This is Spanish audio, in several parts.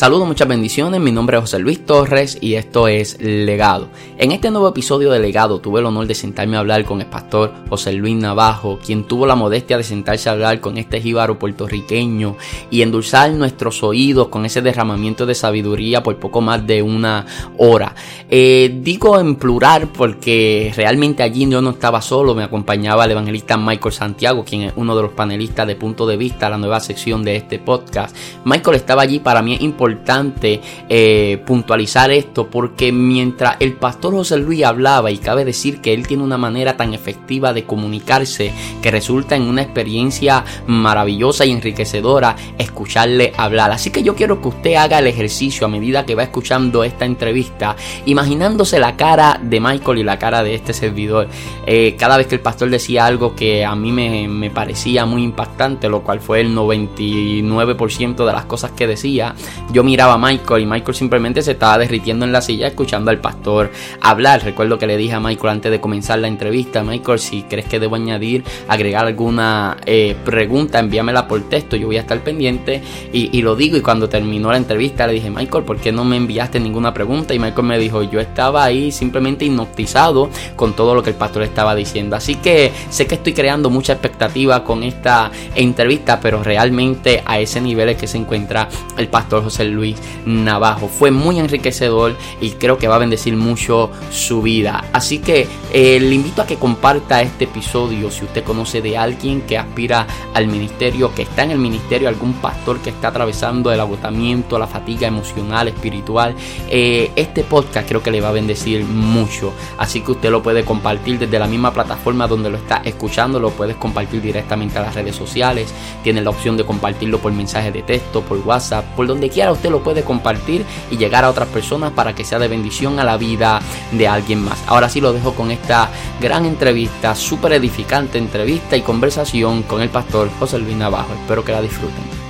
Saludos, muchas bendiciones. Mi nombre es José Luis Torres y esto es Legado. En este nuevo episodio de Legado tuve el honor de sentarme a hablar con el pastor José Luis Navajo, quien tuvo la modestia de sentarse a hablar con este jíbaro puertorriqueño y endulzar nuestros oídos con ese derramamiento de sabiduría por poco más de una hora. Eh, digo en plural porque realmente allí yo no estaba solo, me acompañaba el evangelista Michael Santiago, quien es uno de los panelistas de Punto de Vista, la nueva sección de este podcast. Michael estaba allí, para mí es importante eh, puntualizar esto porque mientras el pastor José Luis hablaba, y cabe decir que él tiene una manera tan efectiva de comunicarse que resulta en una experiencia maravillosa y enriquecedora escucharle hablar. Así que yo quiero que usted haga el ejercicio a medida que va escuchando esta entrevista, imaginándose la cara de Michael y la cara de este servidor. Eh, cada vez que el pastor decía algo que a mí me, me parecía muy impactante, lo cual fue el 99% de las cosas que decía, yo miraba a Michael y Michael simplemente se estaba derritiendo en la silla escuchando al pastor hablar. Recuerdo que le dije a Michael antes de comenzar la entrevista, Michael, si crees que debo añadir, agregar alguna eh, pregunta, envíamela por texto, yo voy a estar pendiente y, lo digo y cuando terminó la entrevista le dije, Michael, ¿por qué no me enviaste ninguna pregunta? Y Michael me dijo, yo estaba ahí simplemente hipnotizado con todo lo que el pastor estaba diciendo. Así que sé que estoy creando mucha expectativa con esta entrevista, pero realmente a ese nivel es que se encuentra el pastor José Luis Navajo. Fue muy enriquecedor y creo que va a bendecir mucho su vida. Así que eh, le invito a que comparta este episodio si usted conoce de alguien que aspira al ministerio, que está en el ministerio, algún pastor que está atravesando el agotamiento, la fatiga emocional, espiritual. Eh, este podcast creo que le va a bendecir mucho. Así que usted lo puede compartir desde la misma plataforma donde lo está escuchando, lo puedes compartir directamente a las redes sociales. Tiene la opción de compartirlo por mensaje de texto, por WhatsApp, por donde quiera usted lo puede compartir y llegar a otras personas para que sea de bendición a la vida de alguien más. Ahora sí lo dejo con esta gran entrevista, súper edificante entrevista y conversación con el pastor José Luis Navajo. Espero que la disfruten.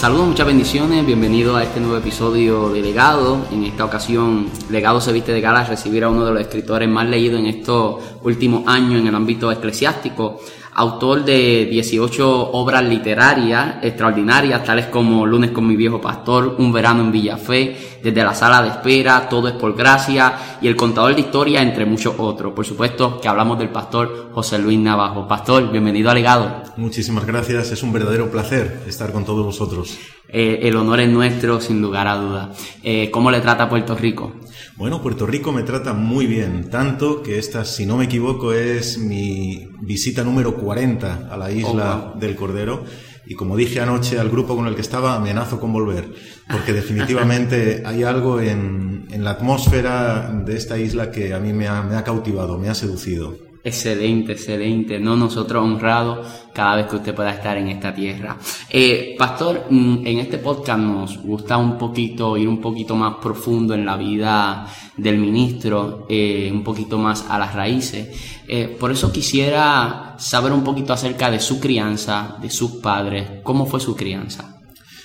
Saludos, muchas bendiciones, bienvenido a este nuevo episodio de Legado. En esta ocasión, Legado se viste de gala a recibir a uno de los escritores más leídos en estos últimos años en el ámbito eclesiástico, autor de 18 obras literarias extraordinarias, tales como Lunes con mi viejo pastor, Un verano en Villafé, Desde la sala de espera, Todo es por gracia y El contador de historia, entre muchos otros. Por supuesto que hablamos del pastor José Luis Navajo. Pastor, bienvenido a Legado. Muchísimas gracias, es un verdadero placer estar con todos vosotros. Eh, el honor es nuestro, sin lugar a duda. Eh, ¿Cómo le trata Puerto Rico? Bueno, Puerto Rico me trata muy bien, tanto que esta, si no me equivoco, es mi visita número 40 a la isla del Cordero. Y como dije anoche al grupo con el que estaba, amenazo con volver, porque definitivamente hay algo en, la atmósfera de esta isla que a mí me ha cautivado, me ha seducido. Excelente, excelente. No nosotros honrados cada vez que usted pueda estar en esta tierra. Eh, pastor, mm, en este podcast nos gusta un poquito ir un poquito más profundo en la vida del ministro, eh, un poquito más a las raíces. Eh, por eso quisiera saber un poquito acerca de su crianza, de sus padres. ¿Cómo fue su crianza?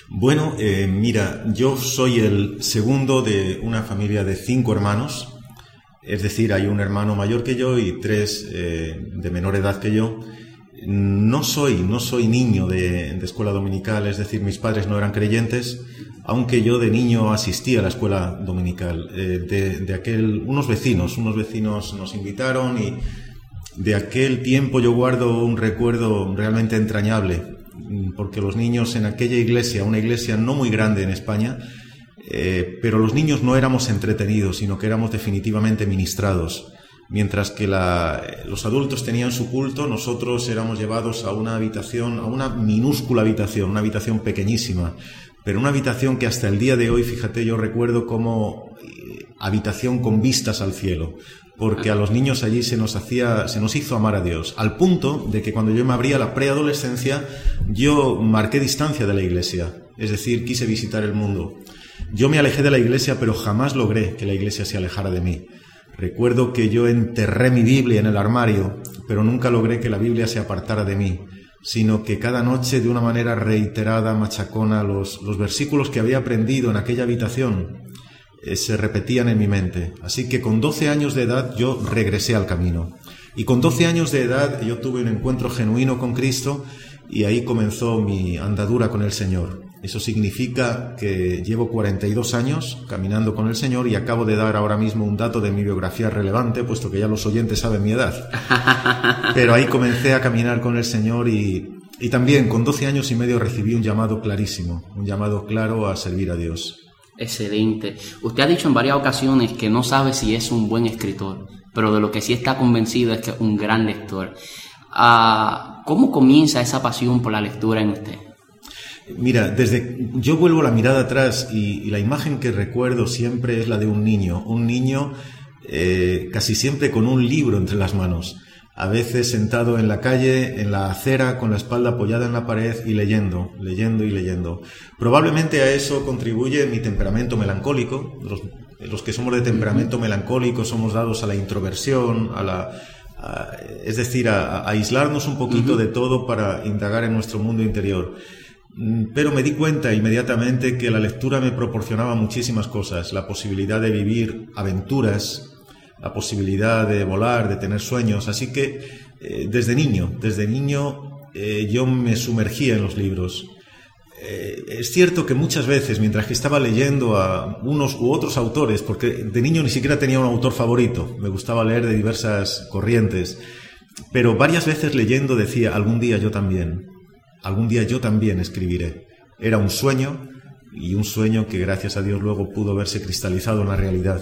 Bueno, mira, yo soy el segundo de una familia de cinco hermanos. Es decir, hay un hermano mayor que yo y tres eh, de menor edad que yo. No soy, no soy niño de, escuela dominical, es decir, mis padres no eran creyentes, aunque yo de niño asistí a la escuela dominical. Eh, de, de, aquel, unos vecinos, unos vecinos nos invitaron y de aquel tiempo yo guardo un recuerdo realmente entrañable, porque los niños en aquella iglesia, una iglesia no muy grande en España, eh, pero los niños no éramos entretenidos, sino que éramos definitivamente ministrados. Mientras que los adultos tenían su culto, nosotros éramos llevados a una habitación, a una minúscula habitación, una habitación pequeñísima, pero una habitación que hasta el día de hoy, fíjate, yo recuerdo como eh, habitación con vistas al cielo, porque a los niños allí se nos hacía, se nos hizo amar a Dios, al punto de que cuando yo me abría la preadolescencia, yo marqué distancia de la iglesia, es decir, quise visitar el mundo. Yo me alejé de la iglesia, pero jamás logré que la iglesia se alejara de mí. Recuerdo que yo enterré mi Biblia en el armario, pero nunca logré que la Biblia se apartara de mí, sino que cada noche, de una manera reiterada, machacona, los, los versículos que había aprendido en aquella habitación eh, se repetían en mi mente. Así que con 12 años de edad yo regresé al camino. Y con 12 años de edad yo tuve un encuentro genuino con Cristo y ahí comenzó mi andadura con el Señor. Eso significa que llevo 42 años caminando con el Señor y acabo de dar ahora mismo un dato de mi biografía relevante, puesto que ya los oyentes saben mi edad. Pero ahí comencé a caminar con el Señor y, y también con 12 años y medio recibí un llamado clarísimo, un llamado claro a servir a Dios. Excelente. Usted ha dicho en varias ocasiones que no sabe si es un buen escritor, pero de lo que sí está convencido es que es un gran lector. Ah, ¿Cómo comienza esa pasión por la lectura en usted? Mira, desde yo vuelvo la mirada atrás y, la imagen que recuerdo siempre es la de un niño, un niño eh, casi siempre con un libro entre las manos a veces sentado en la calle, en la acera, con la espalda apoyada en la pared y leyendo, leyendo y leyendo. Probablemente a eso contribuye mi temperamento melancólico. Los, que somos de temperamento melancólico somos dados a la introversión, a la, es decir, a, aislarnos un poquito de todo para indagar en nuestro mundo interior. Mm, pero me di cuenta inmediatamente que la lectura me proporcionaba muchísimas cosas, la posibilidad de vivir aventuras, la posibilidad de volar, de tener sueños. Así que eh, desde niño, desde niño eh, yo me sumergía en los libros. Eh, es cierto que muchas veces, mientras que estaba leyendo a unos u otros autores, porque de niño ni siquiera tenía un autor favorito, me gustaba leer de diversas corrientes, pero varias veces leyendo decía, algún día yo también, algún día yo también escribiré. Era un sueño y un sueño que gracias a Dios luego pudo verse cristalizado en la realidad.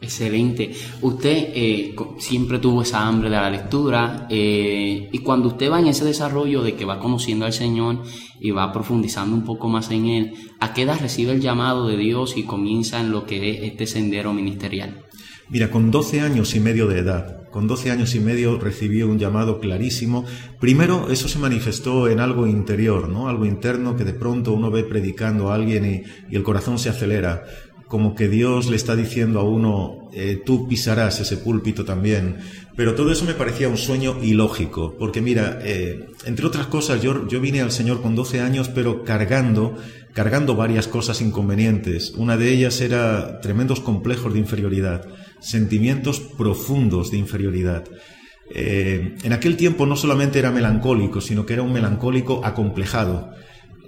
Excelente. Usted eh, siempre tuvo esa hambre de la lectura eh, y cuando usted va en ese desarrollo de que va conociendo al Señor y va profundizando un poco más en Él, ¿a qué edad recibe el llamado de Dios y comienza en lo que es este sendero ministerial? Mira, con 12 años y medio de edad, con 12 años y medio recibí un llamado clarísimo. Primero, eso se manifestó en algo interior, ¿no? Algo interno que de pronto uno ve predicando a alguien y el corazón se acelera como que Dios le está diciendo a uno, eh, tú pisarás ese púlpito también. Pero todo eso me parecía un sueño ilógico, porque mira, eh, entre otras cosas, yo, yo vine al Señor con 12 años, pero cargando, cargando varias cosas inconvenientes. Una de ellas era tremendos complejos de inferioridad, sentimientos profundos de inferioridad. Eh, en aquel tiempo no solamente era melancólico, sino que era un melancólico acomplejado.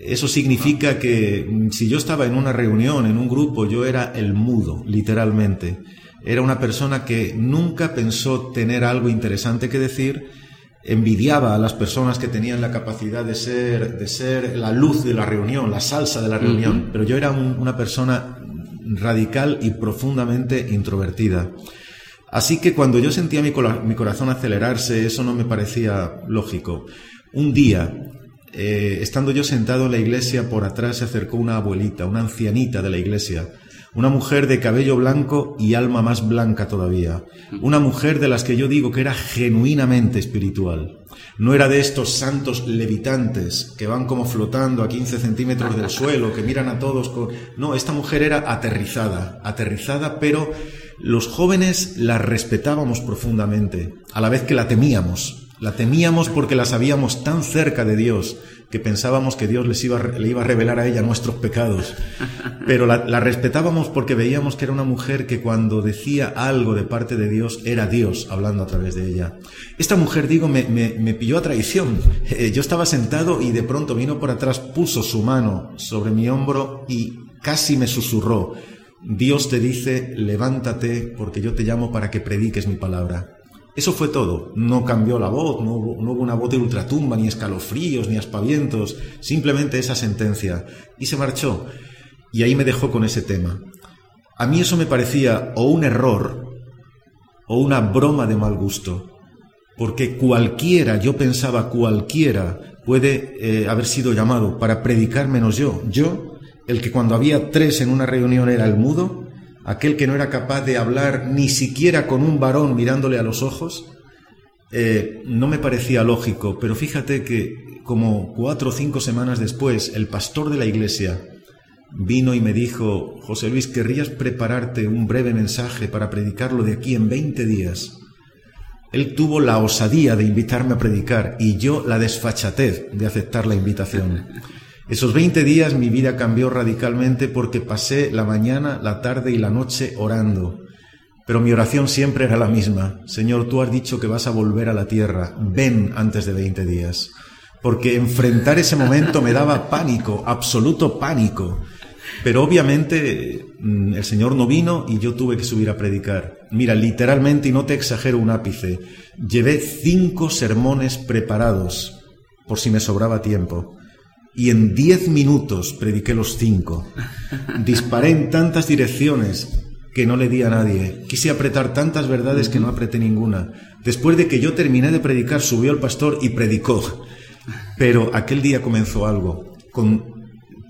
Eso significa que mm, si yo estaba en una reunión, en un grupo, yo era el mudo, literalmente. Era una persona que nunca pensó tener algo interesante que decir, envidiaba a las personas que tenían la capacidad de ser, de ser la luz de la reunión, la salsa de la reunión, pero yo era una persona radical y profundamente introvertida. Así que cuando yo sentía mi, corazón acelerarse, eso no me parecía lógico. Un día eh, estando yo sentado en la iglesia, por atrás se acercó una abuelita, una ancianita de la iglesia, una mujer de cabello blanco y alma más blanca todavía, una mujer de las que yo digo que era genuinamente espiritual. No era de estos santos levitantes que van como flotando a 15 centímetros del suelo, que miran a todos con... No, esta mujer era aterrizada, aterrizada, pero los jóvenes la respetábamos profundamente, a la vez que la temíamos. La temíamos porque la sabíamos tan cerca de Dios que pensábamos que Dios les iba, le iba a revelar a ella nuestros pecados. Pero la, respetábamos porque veíamos que era una mujer que cuando decía algo de parte de Dios era Dios hablando a través de ella. Esta mujer, digo, me, me, pilló a traición. Eh, yo estaba sentado y de pronto vino por atrás, puso su mano sobre mi hombro y casi me susurró. Dios te dice, levántate porque yo te llamo para que prediques mi palabra. Eso fue todo. No cambió la voz, no hubo, una voz de ultratumba, ni escalofríos, ni aspavientos, simplemente esa sentencia. Y se marchó. Y ahí me dejó con ese tema. A mí eso me parecía o un error o una broma de mal gusto. Porque cualquiera, yo pensaba cualquiera, puede eh, haber sido llamado para predicar menos yo. Yo, el que cuando había tres en una reunión era el mudo, aquel que no era capaz de hablar ni siquiera con un varón mirándole a los ojos, eh, no me parecía lógico, pero fíjate que como cuatro o cinco semanas después, el pastor de la iglesia vino y me dijo, José Luis, ¿querrías prepararte un breve mensaje para predicarlo de aquí en 20 días? Él tuvo la osadía de invitarme a predicar y yo la desfachatez de aceptar la invitación. Esos 20 días mi vida cambió radicalmente porque pasé la mañana, la tarde y la noche orando. Pero mi oración siempre era la misma. Señor, tú has dicho que vas a volver a la tierra. Ven antes de 20 días. Porque enfrentar ese momento me daba pánico, absoluto pánico. Pero obviamente mm, el Señor no vino y yo tuve que subir a predicar. Mira, literalmente, y no te exagero un ápice, llevé cinco sermones preparados por si me sobraba tiempo. Y en diez minutos prediqué los cinco. Disparé en tantas direcciones que no le di a nadie. Quise apretar tantas verdades que no apreté ninguna. Después de que yo terminé de predicar, subió el pastor y predicó. Pero aquel día comenzó algo.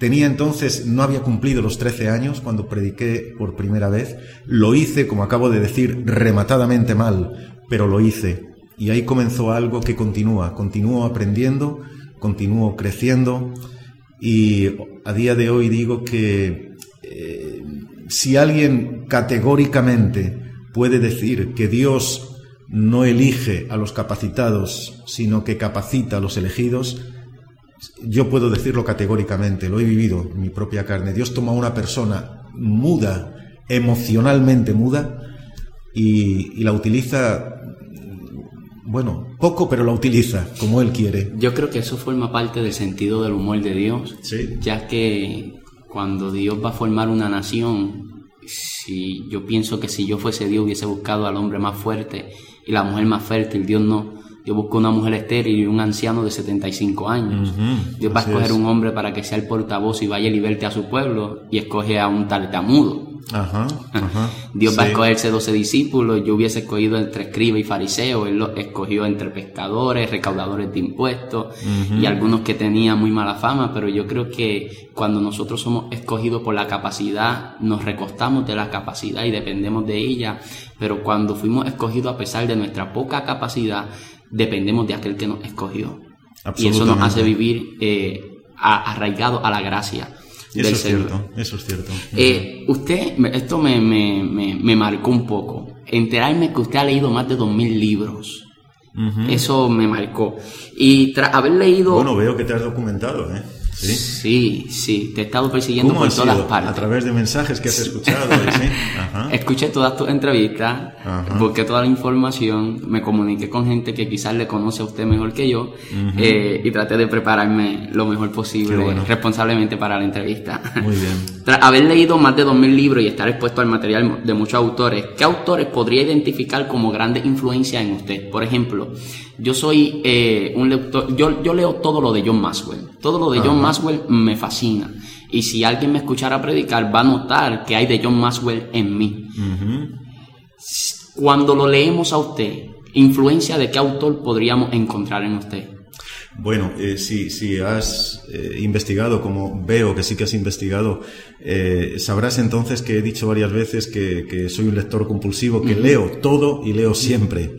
tenía entonces, no había cumplido los 13 años cuando prediqué por primera vez. Lo hice, como acabo de decir, rematadamente mal, pero lo hice. Y ahí comenzó algo que continúa. Continúo aprendiendo, continúo creciendo. Y a día de hoy digo que eh, si alguien categóricamente puede decir que Dios no elige a los capacitados, sino que capacita a los elegidos, yo puedo decirlo categóricamente, lo he vivido en mi propia carne. Dios toma a una persona muda, emocionalmente muda, y, la utiliza, bueno, poco, pero la utiliza como Él quiere. Yo creo que eso forma parte del sentido del humor de Dios, ya que cuando Dios va a formar una nación, si yo pienso que si yo fuese Dios hubiese buscado al hombre más fuerte y la mujer más fértil, Dios no. Dios buscó una mujer estéril y un anciano de 75 años. Dios va a escoger un hombre para que sea el portavoz y vaya y liberte a su pueblo y escoge a un tartamudo. Ajá, Dios va a escogerse 12 discípulos, yo hubiese escogido entre escriba y fariseo, él lo escogió entre pescadores, recaudadores de impuestos y algunos que tenían muy mala fama, pero yo creo que cuando nosotros somos escogidos por la capacidad, nos recostamos de la capacidad y dependemos de ella, pero cuando fuimos escogidos a pesar de nuestra poca capacidad, dependemos de aquel que nos escogió. Y eso nos hace vivir eh, arraigado a la gracia. Eso es cierto, eso es cierto. Eh, usted, esto me, me, me, marcó un poco. Enterarme que usted ha leído más de 2.000 libros. Eso me marcó. Y tras haber leído... Bueno, veo que te has documentado, ¿eh? ¿Sí? sí, te he estado persiguiendo por todas partes. A través de mensajes que has escuchado. Escuché todas tus entrevistas, busqué toda la información, me comuniqué con gente que quizás le conoce a usted mejor que yo eh, y traté de prepararme lo mejor posible responsablemente para la entrevista. Muy bien. Tras haber leído más de 2.000 libros y estar expuesto al material de muchos autores, ¿qué autores podría identificar como grandes influencias en usted? Por ejemplo, yo soy eh, un lector, yo, yo leo todo lo de John Maxwell. Todo lo de John Maxwell me fascina. Y si alguien me escuchara predicar, va a notar que hay de John Maxwell en mí. Cuando lo leemos a usted, ¿influencia de qué autor podríamos encontrar en usted? Bueno, eh, si, has eh, investigado, como veo que sí que has investigado, sabrás entonces que he dicho varias veces que, soy un lector compulsivo, que leo todo y leo siempre.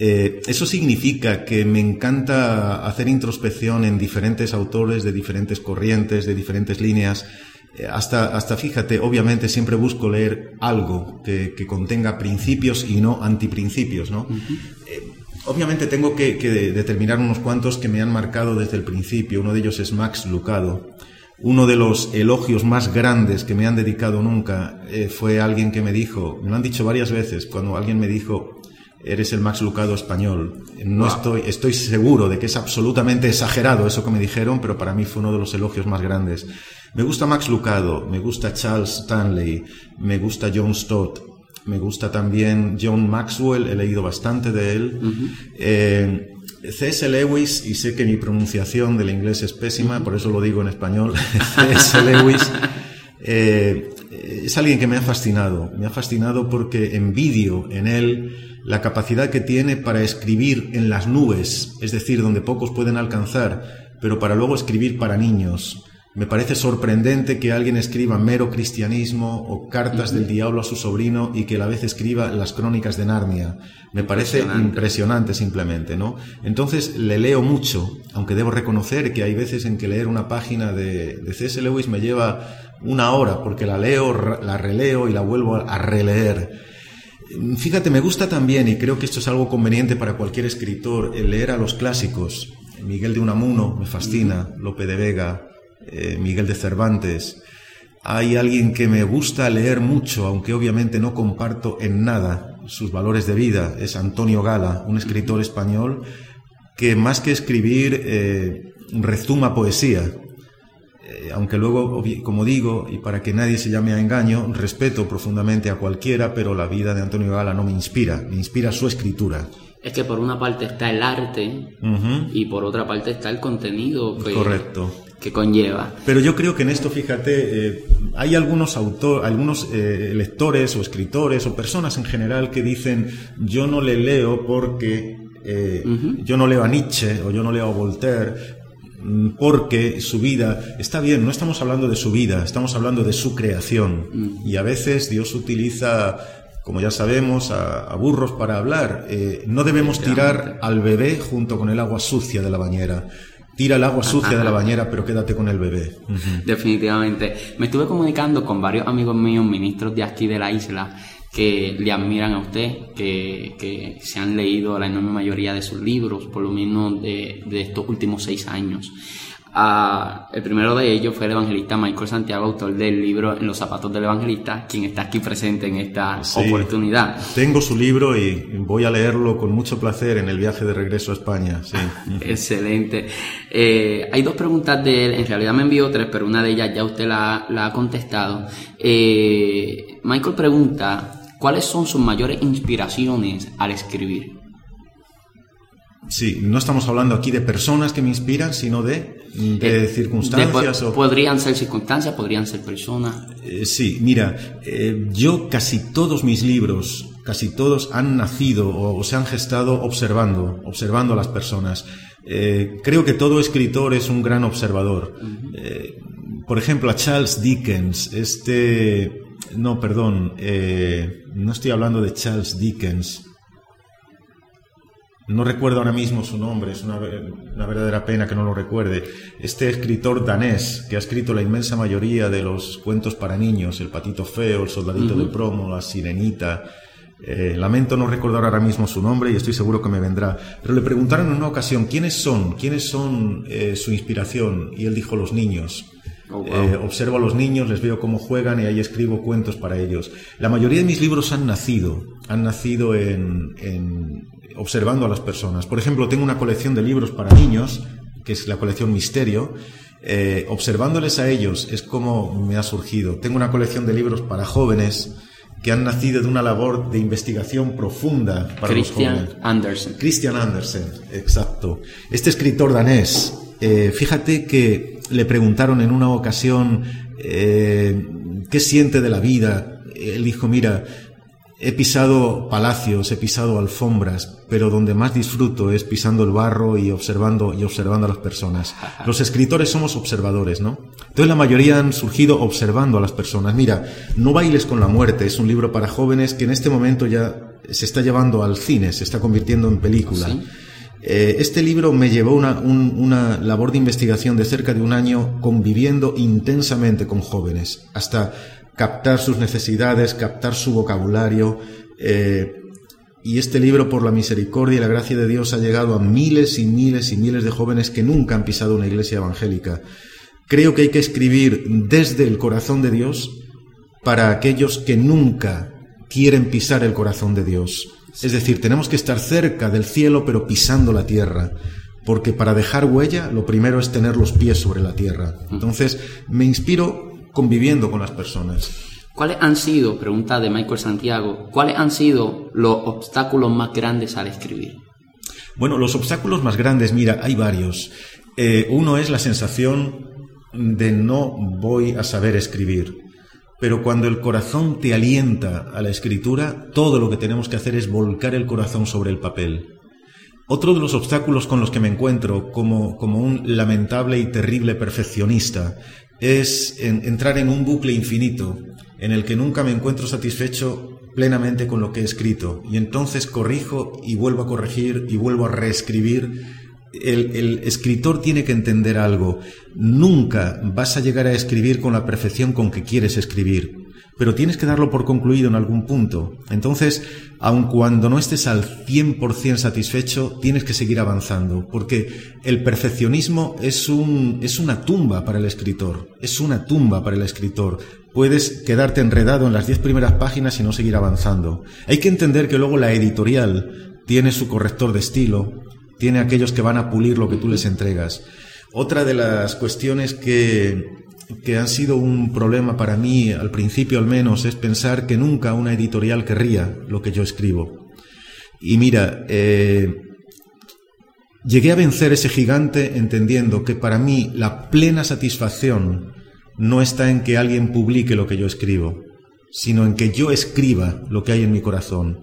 Eh, eso significa que me encanta hacer introspección en diferentes autores de diferentes corrientes, de diferentes líneas. Eh, hasta, hasta fíjate, obviamente siempre busco leer algo que, contenga principios y no antiprincipios, ¿no? Eh, obviamente tengo que, determinar unos cuantos que me han marcado desde el principio. Uno de ellos es Max Lucado. Uno de los elogios más grandes que me han dedicado nunca fue alguien que me dijo, me lo han dicho varias veces, cuando alguien me dijo, eres el Max Lucado español. No estoy, estoy seguro de que es absolutamente exagerado eso que me dijeron, pero para mí fue uno de los elogios más grandes. Me gusta Max Lucado, me gusta Charles Stanley, me gusta John Stott, me gusta también John Maxwell, he leído bastante de él. Eh, C.S. Lewis, y sé que mi pronunciación del inglés es pésima, por eso lo digo en español, C.S. Lewis, eh, es alguien que me ha fascinado. Me ha fascinado porque envidio en él la capacidad que tiene para escribir en las nubes, es decir, donde pocos pueden alcanzar, pero para luego escribir para niños. Me parece sorprendente que alguien escriba mero cristianismo o cartas del diablo a su sobrino y que a la vez escriba las crónicas de Narnia. Me parece impresionante. simplemente, ¿no? Entonces le leo mucho, aunque debo reconocer que hay veces en que leer una página de, de C.S. Lewis me lleva una hora porque la leo, la releo y la vuelvo a releer. Fíjate, me gusta también, y creo que esto es algo conveniente para cualquier escritor, el leer a los clásicos. Miguel de Unamuno me fascina, Lope de Vega, eh, Miguel de Cervantes. hay alguien que me gusta leer mucho, aunque obviamente no comparto en nada sus valores de vida, es Antonio Gala, un escritor español que más que escribir eh, rezuma poesía. Eh, aunque luego, como digo, y para que nadie se llame a engaño, respeto profundamente a cualquiera, pero la vida de Antonio Gala no me inspira, me inspira su escritura. Es que por una parte está el arte y por otra parte está el contenido que, Correcto. que conlleva. Pero yo creo que en esto, fíjate, eh, hay algunos autores, algunos lectores o escritores o personas en general que dicen yo no le leo porque eh, yo no leo a Nietzsche o yo no leo a Voltaire porque su vida está bien, no estamos hablando de su vida, estamos hablando de su creación. Mm. Y a veces Dios utiliza, como ya sabemos, a, burros para hablar. Eh, no debemos tirar al bebé junto con el agua sucia de la bañera. Tira el agua sucia de la bañera, pero quédate con el bebé. Definitivamente. Me estuve comunicando con varios amigos míos, ministros de aquí de la isla, que le admiran a usted, que, que, se han leído la enorme mayoría de sus libros, por lo menos de, de estos últimos seis años. Ah, el primero de ellos fue el evangelista Michael Santiago, autor del libro En los zapatos del evangelista, quien está aquí presente en esta oportunidad. Tengo su libro y voy a leerlo con mucho placer en el viaje de regreso a España. Sí. Excelente. Eh, hay dos preguntas de él, en realidad me envió tres, pero una de ellas ya usted la, la ha contestado. Eh, Michael pregunta, ¿Cuáles son sus mayores inspiraciones al escribir? Sí, no estamos hablando aquí de personas que me inspiran, sino de, circunstancias. Podrían ser circunstancias, podrían ser personas. Eh, sí, mira, eh, yo casi todos mis libros, casi todos han nacido o, se han gestado observando, observando a las personas. Eh, creo que todo escritor es un gran observador. por ejemplo, a Charles Dickens, este no, perdón, eh, no estoy hablando de Charles Dickens. No recuerdo ahora mismo su nombre, es una, verdadera pena que no lo recuerde. Este escritor danés que ha escrito la inmensa mayoría de los cuentos para niños, El patito feo, El soldadito de promo, La sirenita. Eh, lamento no recordar ahora mismo su nombre y estoy seguro que me vendrá. Pero le preguntaron en una ocasión quiénes son, quiénes son eh, su inspiración y él dijo los niños. Oh, eh, observo a los niños, les veo cómo juegan y ahí escribo cuentos para ellos. La mayoría de mis libros han nacido, han nacido en, observando a las personas. Por ejemplo, tengo una colección de libros para niños, que es la colección Misterio. Eh, observándoles a ellos es como me ha surgido. Tengo una colección de libros para jóvenes que han nacido de una labor de investigación profunda para Christian los jóvenes. Andersen. Christian Andersen, exacto. Este escritor danés, eh, fíjate que le preguntaron en una ocasión eh, qué siente de la vida. Él dijo, mira, he pisado palacios, he pisado alfombras, pero donde más disfruto es pisando el barro y observando y observando a las personas. Los escritores somos observadores, ¿no? Entonces la mayoría han surgido observando a las personas. Mira, No bailes con la muerte es un libro para jóvenes que en este momento ya se está llevando al cine, se está convirtiendo en película. Eh, este libro me llevó una, labor de investigación de cerca de un año conviviendo intensamente con jóvenes, hasta captar sus necesidades, captar su vocabulario. Eh, y este libro, por la misericordia y la gracia de Dios, ha llegado a miles y miles y miles de jóvenes que nunca han pisado una iglesia evangélica. Creo que hay que escribir desde el corazón de Dios para aquellos que nunca quieren pisar el corazón de Dios. Es decir, tenemos que estar cerca del cielo pero pisando la tierra, porque para dejar huella lo primero es tener los pies sobre la tierra. Entonces, me inspiro conviviendo con las personas. ¿Cuáles han sido, pregunta de Michael Santiago, cuáles han sido los obstáculos más grandes al escribir? Bueno, los obstáculos más grandes, mira, hay varios. Eh, uno es la sensación de no voy a saber escribir. Pero cuando el corazón te alienta a la escritura, todo lo que tenemos que hacer es volcar el corazón sobre el papel. Otro de los obstáculos con los que me encuentro como, como un lamentable y terrible perfeccionista es entrar en un bucle infinito en el que nunca me encuentro satisfecho plenamente con lo que he escrito y entonces corrijo y vuelvo a corregir y vuelvo a reescribir el, escritor tiene que entender algo. Nunca vas a llegar a escribir con la perfección con que quieres escribir. pero tienes que darlo por concluido en algún punto. Entonces, aun cuando no estés al 100% satisfecho, tienes que seguir avanzando, porque el perfeccionismo es, un, es una tumba para el escritor, es una tumba para el escritor. Puedes quedarte enredado en las diez primeras páginas y no seguir avanzando. Hay que entender que luego la editorial tiene su corrector de estilo, tiene aquellos que van a pulir lo que tú les entregas. Otra de las cuestiones que que han sido un problema para mí, al principio al menos, es pensar que nunca una editorial querría lo que yo escribo. Y mira, eh, llegué a vencer ese gigante entendiendo que para mí la plena satisfacción no está en que alguien publique lo que yo escribo, sino en que yo escriba lo que hay en mi corazón.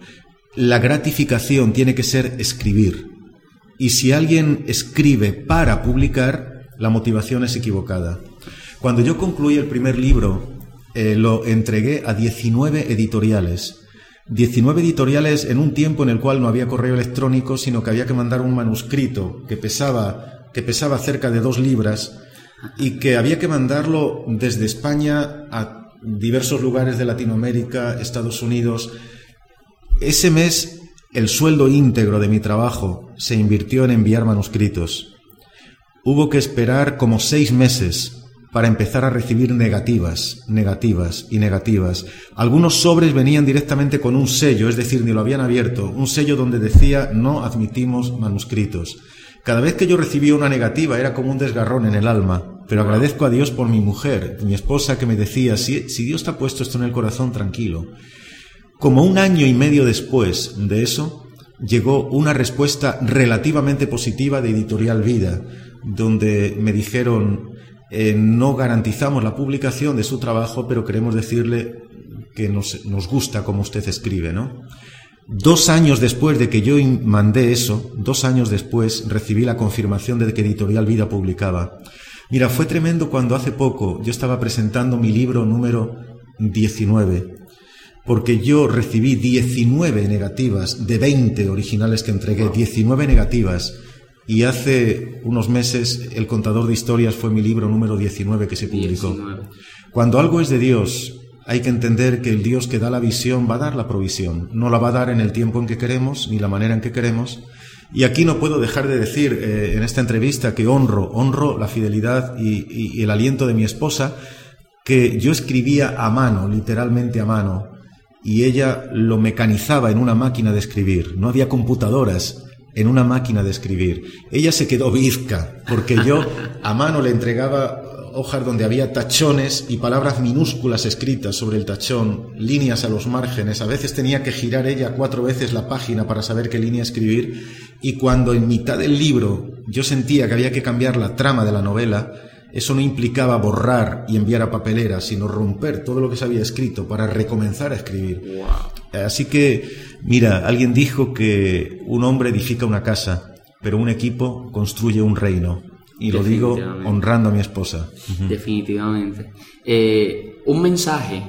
La gratificación tiene que ser escribir. Y si alguien escribe para publicar, la motivación es equivocada. Cuando yo concluí el primer libro, eh, lo entregué a 19 editoriales. 19 editoriales en un tiempo en el cual no había correo electrónico, sino que había que mandar un manuscrito que pesaba, que pesaba cerca de dos libras y que había que mandarlo desde España a diversos lugares de Latinoamérica, Estados Unidos. Ese mes el sueldo íntegro de mi trabajo se invirtió en enviar manuscritos. Hubo que esperar como seis meses para empezar a recibir negativas, negativas y negativas. Algunos sobres venían directamente con un sello, es decir, ni lo habían abierto, un sello donde decía no admitimos manuscritos. Cada vez que yo recibía una negativa era como un desgarrón en el alma, pero agradezco a Dios por mi mujer, mi esposa, que me decía, si, si Dios te ha puesto esto en el corazón, tranquilo. Como un año y medio después de eso, llegó una respuesta relativamente positiva de Editorial Vida, donde me dijeron, eh, no garantizamos la publicación de su trabajo, pero queremos decirle que nos, gusta como usted escribe, ¿no? Dos años después de que yo mandé eso, dos años después recibí la confirmación de que Editorial Vida publicaba. Mira, fue tremendo cuando hace poco yo estaba presentando mi libro número 19, porque yo recibí 19 negativas de 20 originales que entregué, 19 negativas, y hace unos meses El contador de historias fue mi libro número 19 que se publicó. Cuando algo es de Dios, hay que entender que el Dios que da la visión va a dar la provisión. No la va a dar en el tiempo en que queremos, ni la manera en que queremos. Y aquí no puedo dejar de decir eh, en esta entrevista que honro, honro la fidelidad y el aliento de mi esposa, que yo escribía a mano, literalmente a mano, y ella lo mecanizaba en una máquina de escribir. No había computadoras en una máquina de escribir. Ella se quedó bizca, porque yo a mano le entregaba hojas donde había tachones y palabras minúsculas escritas sobre el tachón, líneas a los márgenes. A veces tenía que girar ella cuatro veces la página para saber qué línea escribir. Y cuando en mitad del libro yo sentía que había que cambiar la trama de la novela, eso no implicaba borrar y enviar a papelera, sino romper todo lo que se había escrito para recomenzar a escribir. Así que, mira, alguien dijo que un hombre edifica una casa, pero un equipo construye un reino. Y lo digo honrando a mi esposa. Definitivamente. Eh, un mensaje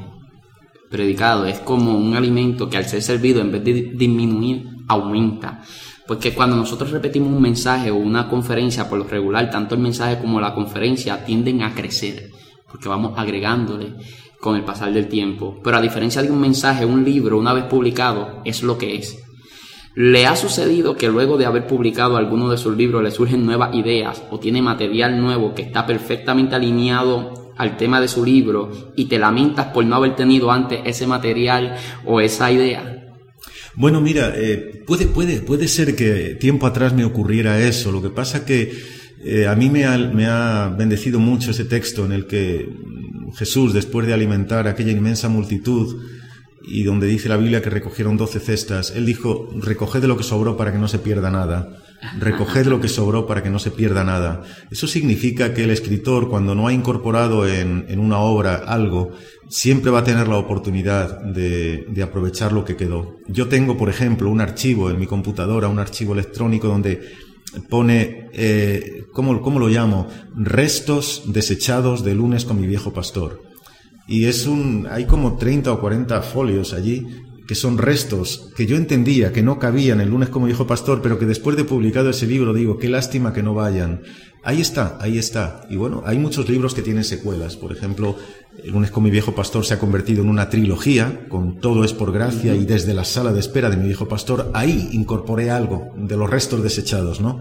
predicado es como un alimento que al ser servido, en vez de disminuir, aumenta. Porque cuando nosotros repetimos un mensaje o una conferencia, por lo regular, tanto el mensaje como la conferencia tienden a crecer, porque vamos agregándole con el pasar del tiempo. Pero a diferencia de un mensaje, un libro, una vez publicado, es lo que es. ¿Le ha sucedido que luego de haber publicado alguno de sus libros le surgen nuevas ideas o tiene material nuevo que está perfectamente alineado al tema de su libro y te lamentas por no haber tenido antes ese material o esa idea? Bueno, mira, eh, puede, puede, puede ser que tiempo atrás me ocurriera eso. Lo que pasa que eh, a mí me ha, me ha bendecido mucho ese texto en el que Jesús, después de alimentar aquella inmensa multitud, y donde dice la Biblia que recogieron doce cestas, él dijo, recoged lo que sobró para que no se pierda nada. Recoged lo que sobró para que no se pierda nada. Eso significa que el escritor, cuando no ha incorporado en, en una obra algo, siempre va a tener la oportunidad de, de, aprovechar lo que quedó. Yo tengo, por ejemplo, un archivo en mi computadora, un archivo electrónico donde pone, eh, ¿cómo, ¿cómo lo llamo? Restos desechados de lunes con mi viejo pastor. Y es un, hay como 30 o 40 folios allí que son restos que yo entendía que no cabían el lunes como dijo pastor, pero que después de publicado ese libro digo, qué lástima que no vayan. Ahí está, ahí está. Y bueno, hay muchos libros que tienen secuelas. Por ejemplo, El lunes con mi viejo pastor se ha convertido en una trilogía, con Todo es por gracia y desde la sala de espera de mi viejo pastor, ahí incorporé algo de los restos desechados, ¿no?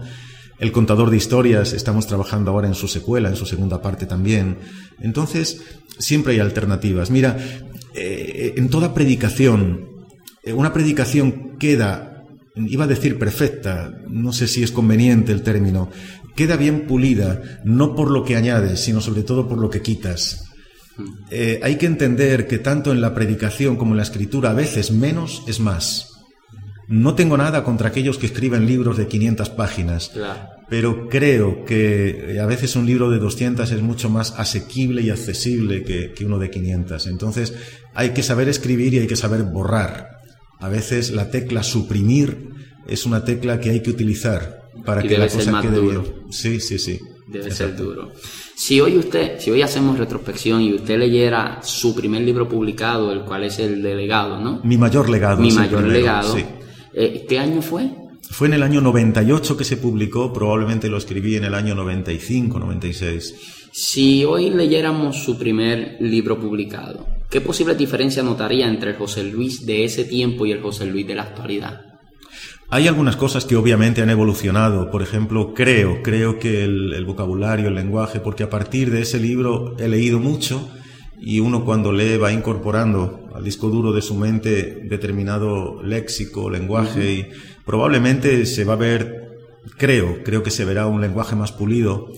El contador de historias, estamos trabajando ahora en su secuela, en su segunda parte también. Entonces, siempre hay alternativas. Mira, eh, en toda predicación, una predicación queda, iba a decir perfecta, no sé si es conveniente el término, queda bien pulida, no por lo que añades, sino sobre todo por lo que quitas. Eh, hay que entender que tanto en la predicación como en la escritura a veces menos es más. No tengo nada contra aquellos que escriben libros de 500 páginas, pero creo que eh, a veces un libro de 200 es mucho más asequible y accesible que, uno de 500. Entonces hay que saber escribir y hay que saber borrar. A veces la tecla suprimir es una tecla que hay que utilizar para que la cosa quede bien. Sí, sí, sí. Debe ser duro. Si hoy usted, si hoy hacemos retrospección y usted leyera su primer libro publicado, el cual es el de legado, ¿no? Mi mayor legado. Mi mayor legado. Sí eh, ¿Qué año fue? Fue en el año 98 que se publicó, probablemente lo escribí en el año 95, 96. Si hoy leyéramos su primer libro publicado, ¿qué posible diferencia notaría entre el José Luis de ese tiempo y el José Luis de la actualidad? Hay algunas cosas que obviamente han evolucionado. Por ejemplo, creo, creo que el, el vocabulario, el lenguaje, porque a partir de ese libro he leído mucho y uno cuando lee va incorporando al disco duro de su mente determinado léxico, lenguaje y probablemente se va a ver, creo, creo que se verá un lenguaje más pulido.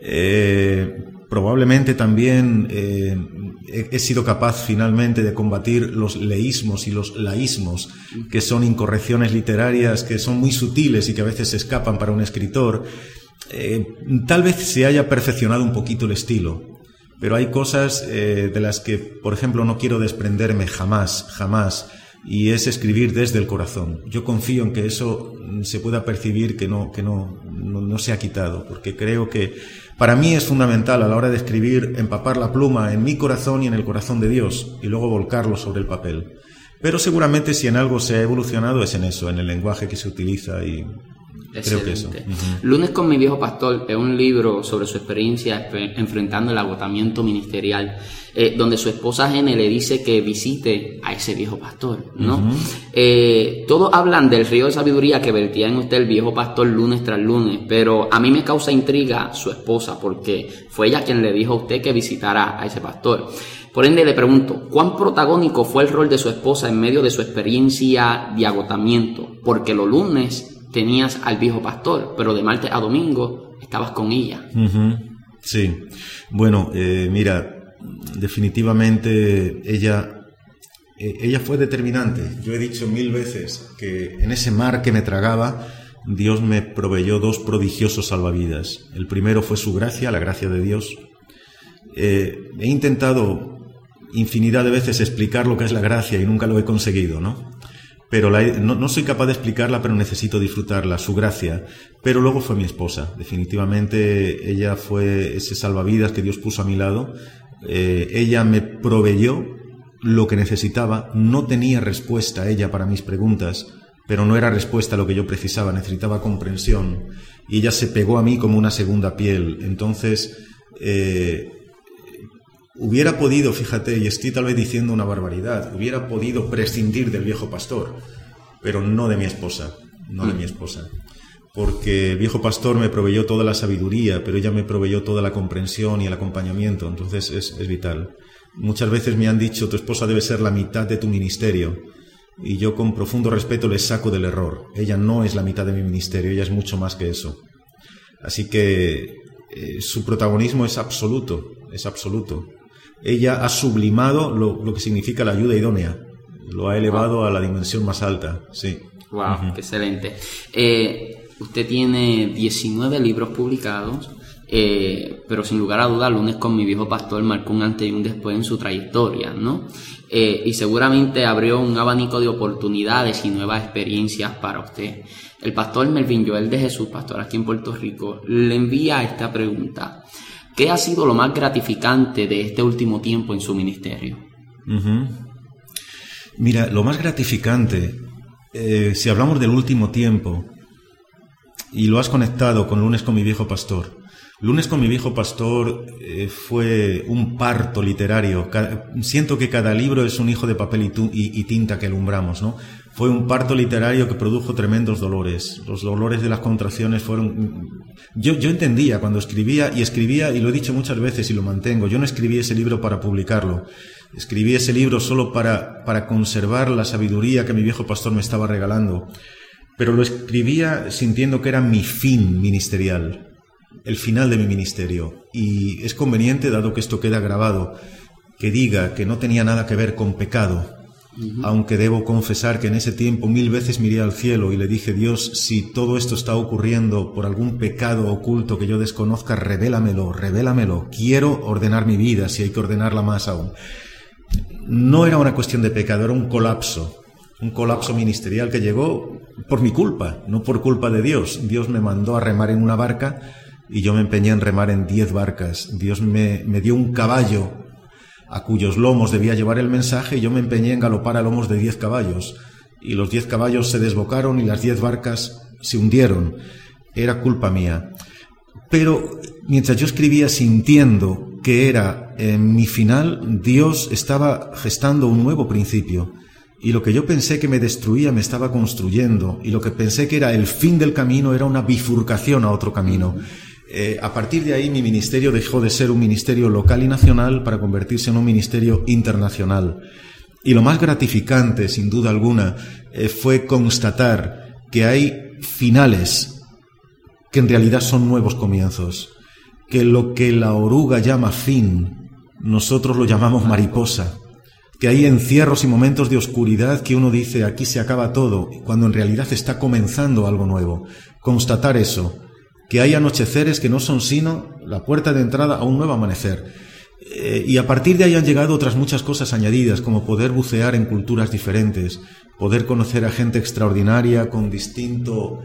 Eh, probablemente también eh, he, sido capaz finalmente de combatir los leísmos y los laísmos, que son incorrecciones literarias que son muy sutiles y que a veces se escapan para un escritor. Eh, tal vez se haya perfeccionado un poquito el estilo, pero hay cosas eh, de las que, por ejemplo, no quiero desprenderme jamás, jamás, y es escribir desde el corazón. Yo confío en que eso se pueda percibir que no, que no, no, se ha quitado, porque creo que para mí es fundamental a la hora de escribir empapar la pluma en mi corazón y en el corazón de Dios, y luego volcarlo sobre el papel. Pero seguramente si en algo se ha evolucionado es en eso, en el lenguaje que se utiliza y Creo que eso. Lunes con mi viejo pastor es un libro sobre su experiencia enfrentando el agotamiento ministerial, eh, donde su esposa Gene le dice que visite a ese viejo pastor, ¿no? Eh, todos hablan del río de sabiduría que vertía en usted el viejo pastor lunes tras lunes, pero a mí me causa intriga su esposa, porque fue ella quien le dijo a usted que visitara a ese pastor. Por ende, le pregunto, ¿cuán protagónico fue el rol de su esposa en medio de su experiencia de agotamiento? Porque los lunes tenías al viejo pastor, pero de martes a domingo estabas con ella. Sí, bueno, eh, mira, definitivamente ella, eh, ella fue determinante. Yo he dicho mil veces que en ese mar que me tragaba, Dios me proveyó dos prodigiosos salvavidas. El primero fue su gracia, la gracia de Dios. Eh, he intentado infinidad de veces explicar lo que es la gracia y nunca lo he conseguido, ¿no? Pero no, soy capaz de explicarla, pero necesito disfrutarla, su gracia. Pero luego fue mi esposa, definitivamente ella fue ese salvavidas que Dios puso a mi lado. Eh, ella me proveyó lo que necesitaba, no tenía respuesta ella para mis preguntas, pero no era respuesta a lo que yo precisaba, necesitaba comprensión. Y ella se pegó a mí como una segunda piel. Entonces, eh, Hubiera podido, fíjate, y estoy tal vez diciendo una barbaridad, hubiera podido prescindir del viejo pastor, pero no de mi esposa, no de mi esposa. Porque el viejo pastor me proveyó toda la sabiduría, pero ella me proveyó toda la comprensión y el acompañamiento, entonces es, es vital. Muchas veces me han dicho, tu esposa debe ser la mitad de tu ministerio, y yo con profundo respeto le saco del error. Ella no es la mitad de mi ministerio, ella es mucho más que eso. Así que eh, su protagonismo es absoluto, es absoluto ella ha sublimado lo, que significa la ayuda idónea, lo ha elevado a la dimensión más alta, sí. Wow, excelente. Eh, usted tiene 19 libros publicados, eh, pero sin lugar a dudas, Lunes con mi viejo pastor marcó un antes y un después en su trayectoria, ¿no? Eh, y seguramente abrió un abanico de oportunidades y nuevas experiencias para usted. El pastor Melvin Joel de Jesús, pastor aquí en Puerto Rico, le envía esta pregunta. ¿Qué ha sido lo más gratificante de este último tiempo en su ministerio? Mira, lo más gratificante, eh, si hablamos del último tiempo, y lo has conectado con lunes con mi viejo pastor, Lunes con mi viejo pastor eh, fue un parto literario. siento que cada libro es un hijo de papel y, tinta que alumbramos, ¿no? Fue un parto literario que produjo tremendos dolores. Los dolores de las contracciones fueron... Yo, entendía cuando escribía, y escribía, y lo he dicho muchas veces y lo mantengo, yo no escribí ese libro para publicarlo. Escribí ese libro solo para, para conservar la sabiduría que mi viejo pastor me estaba regalando. Pero lo escribía sintiendo que era mi fin ministerial el final de mi ministerio. Y es conveniente, dado que esto queda grabado, que diga que no tenía nada que ver con pecado, aunque debo confesar que en ese tiempo mil veces miré al cielo y le dije, Dios, si todo esto está ocurriendo por algún pecado oculto que yo desconozca, revélamelo, revélamelo. Quiero ordenar mi vida, si hay que ordenarla más aún. No era una cuestión de pecado, era un colapso, un colapso ministerial que llegó por mi culpa, no por culpa de Dios. Dios me mandó a remar en una barca y yo me empeñé en remar en diez barcas. Dios me, dio un caballo a cuyos lomos debía llevar el mensaje yo me empeñé en galopar a lomos de diez caballos. Y los diez caballos se desbocaron y las diez barcas se hundieron. Era culpa mía. Pero mientras yo escribía sintiendo que era en mi final, Dios estaba gestando un nuevo principio. Y lo que yo pensé que me destruía me estaba construyendo. Y lo que pensé que era el fin del camino era una bifurcación a otro camino. Eh, a partir de ahí mi ministerio dejó de ser un ministerio local y nacional para convertirse en un ministerio internacional. Y lo más gratificante, sin duda alguna, eh, fue constatar que hay finales que en realidad son nuevos comienzos, que lo que la oruga llama fin, nosotros lo llamamos mariposa, que hay encierros y momentos de oscuridad que uno dice aquí se acaba todo, cuando en realidad está comenzando algo nuevo. Constatar eso, que hay anocheceres que no son sino la puerta de entrada a un nuevo amanecer. Eh, y a partir de ahí han llegado otras muchas cosas añadidas, como poder bucear en culturas diferentes, poder conocer a gente extraordinaria con distinto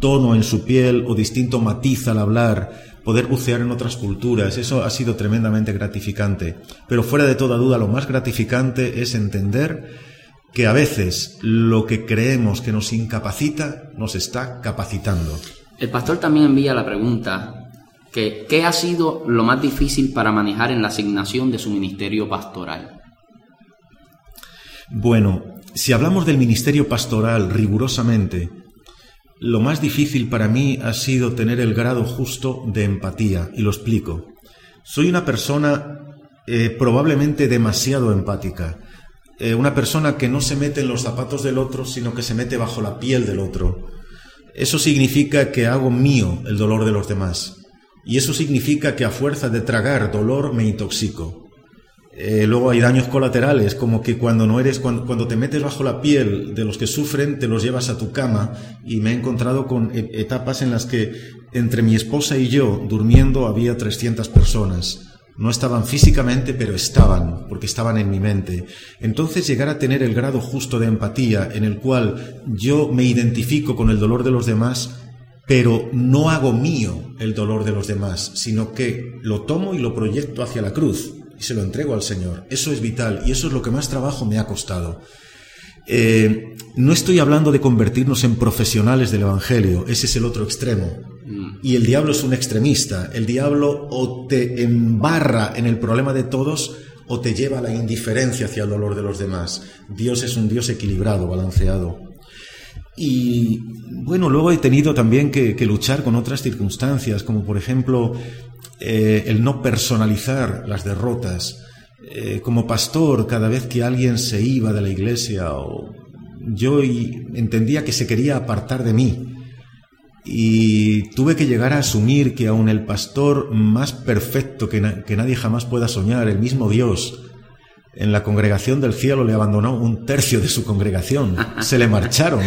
tono en su piel o distinto matiz al hablar, poder bucear en otras culturas, eso ha sido tremendamente gratificante. Pero fuera de toda duda, lo más gratificante es entender que a veces lo que creemos que nos incapacita nos está capacitando. El pastor también envía la pregunta que ¿qué ha sido lo más difícil para manejar en la asignación de su ministerio pastoral? Bueno, si hablamos del ministerio pastoral rigurosamente, lo más difícil para mí ha sido tener el grado justo de empatía, y lo explico. Soy una persona eh, probablemente demasiado empática, eh, una persona que no se mete en los zapatos del otro, sino que se mete bajo la piel del otro. Eso significa que hago mío el dolor de los demás. Y eso significa que a fuerza de tragar dolor me intoxico. Eh, luego hay daños colaterales, como que cuando no eres, cuando, cuando, te metes bajo la piel de los que sufren, te los llevas a tu cama. Y me he encontrado con e, etapas en las que entre mi esposa y yo, durmiendo, había 300 personas. No estaban físicamente, pero estaban, porque estaban en mi mente. Entonces llegar a tener el grado justo de empatía en el cual yo me identifico con el dolor de los demás, pero no hago mío el dolor de los demás, sino que lo tomo y lo proyecto hacia la cruz y se lo entrego al Señor. Eso es vital y eso es lo que más trabajo me ha costado. Eh, no estoy hablando de convertirnos en profesionales del Evangelio, ese es el otro extremo. Y el diablo es un extremista. El diablo o te embarra en el problema de todos o te lleva a la indiferencia hacia el dolor de los demás. Dios es un Dios equilibrado, balanceado. Y bueno, luego he tenido también que, luchar con otras circunstancias, como por ejemplo eh, el no personalizar las derrotas. Eh, como pastor, cada vez que alguien se iba de la iglesia, o yo entendía que se quería apartar de mí. Y tuve que llegar a asumir que aun el pastor más perfecto que, que nadie jamás pueda soñar, el mismo Dios, en la congregación del cielo le abandonó un tercio de su congregación. Se le marcharon.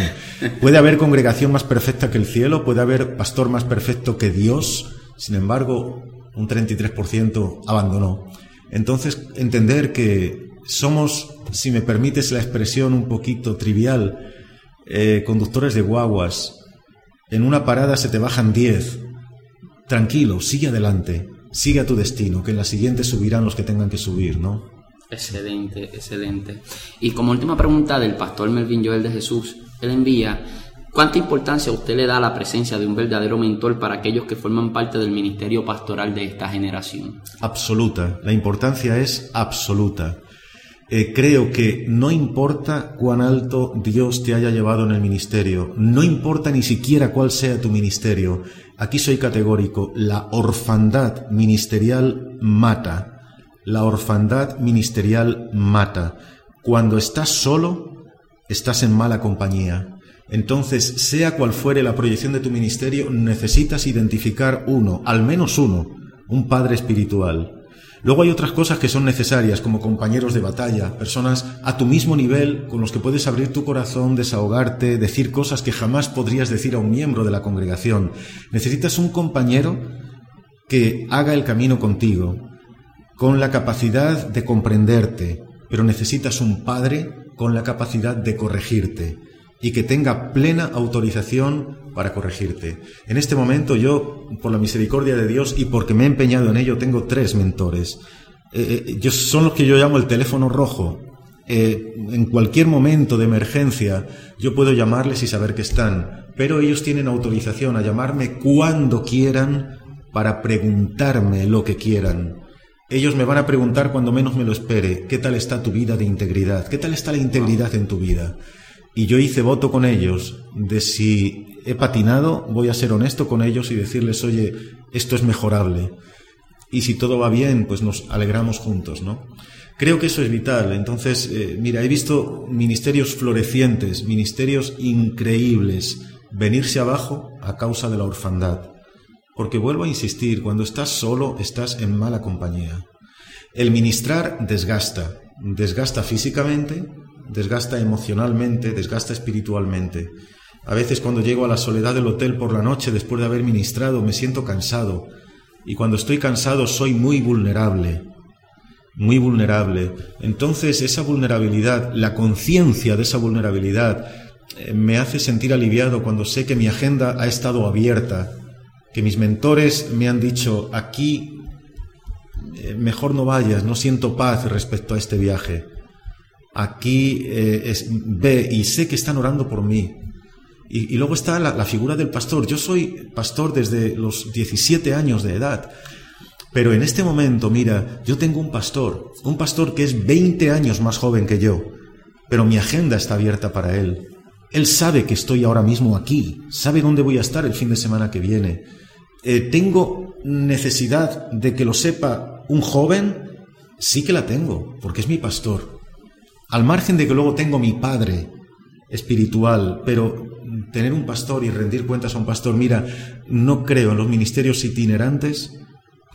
Puede haber congregación más perfecta que el cielo, puede haber pastor más perfecto que Dios. Sin embargo, un 33% abandonó. Entonces, entender que somos, si me permites la expresión un poquito trivial, eh, conductores de guaguas. En una parada se te bajan 10. Tranquilo, sigue adelante, sigue a tu destino, que en la siguiente subirán los que tengan que subir, ¿no? Excelente, excelente. Y como última pregunta del pastor Melvin Joel de Jesús, él envía ¿Cuánta importancia usted le da a la presencia de un verdadero mentor para aquellos que forman parte del ministerio pastoral de esta generación? Absoluta. La importancia es absoluta. Eh, creo que no importa cuán alto Dios te haya llevado en el ministerio, no importa ni siquiera cuál sea tu ministerio, aquí soy categórico, la orfandad ministerial mata, la orfandad ministerial mata. Cuando estás solo, estás en mala compañía. Entonces, sea cual fuere la proyección de tu ministerio, necesitas identificar uno, al menos uno, un padre espiritual. Luego hay otras cosas que son necesarias, como compañeros de batalla, personas a tu mismo nivel con los que puedes abrir tu corazón, desahogarte, decir cosas que jamás podrías decir a un miembro de la congregación. Necesitas un compañero que haga el camino contigo, con la capacidad de comprenderte, pero necesitas un padre con la capacidad de corregirte y que tenga plena autorización para corregirte. En este momento yo, por la misericordia de Dios y porque me he empeñado en ello, tengo tres mentores. Eh, eh, son los que yo llamo el teléfono rojo. Eh, en cualquier momento de emergencia yo puedo llamarles y saber que están, pero ellos tienen autorización a llamarme cuando quieran para preguntarme lo que quieran. Ellos me van a preguntar cuando menos me lo espere, ¿qué tal está tu vida de integridad? ¿Qué tal está la integridad en tu vida? Y yo hice voto con ellos de si he patinado, voy a ser honesto con ellos y decirles, oye, esto es mejorable. Y si todo va bien, pues nos alegramos juntos, ¿no? Creo que eso es vital. Entonces, eh, mira, he visto ministerios florecientes, ministerios increíbles, venirse abajo a causa de la orfandad. Porque vuelvo a insistir, cuando estás solo, estás en mala compañía. El ministrar desgasta, desgasta físicamente, desgasta emocionalmente, desgasta espiritualmente. A veces cuando llego a la soledad del hotel por la noche después de haber ministrado me siento cansado y cuando estoy cansado soy muy vulnerable, muy vulnerable. Entonces esa vulnerabilidad, la conciencia de esa vulnerabilidad eh, me hace sentir aliviado cuando sé que mi agenda ha estado abierta, que mis mentores me han dicho aquí eh, mejor no vayas, no siento paz respecto a este viaje. Aquí eh, ve y sé que están orando por mí. Y, luego está la, figura del pastor. Yo soy pastor desde los 17 años de edad. Pero en este momento, mira, yo tengo un pastor, un pastor que es 20 años más joven que yo, pero mi agenda está abierta para él. Él sabe que estoy ahora mismo aquí, sabe dónde voy a estar el fin de semana que viene. Eh, ¿Tengo necesidad de que lo sepa un joven? Sí que la tengo, porque es mi pastor. Al margen de que luego tengo mi padre espiritual, pero tener un pastor y rendir cuentas a un pastor, mira, no creo en los ministerios itinerantes,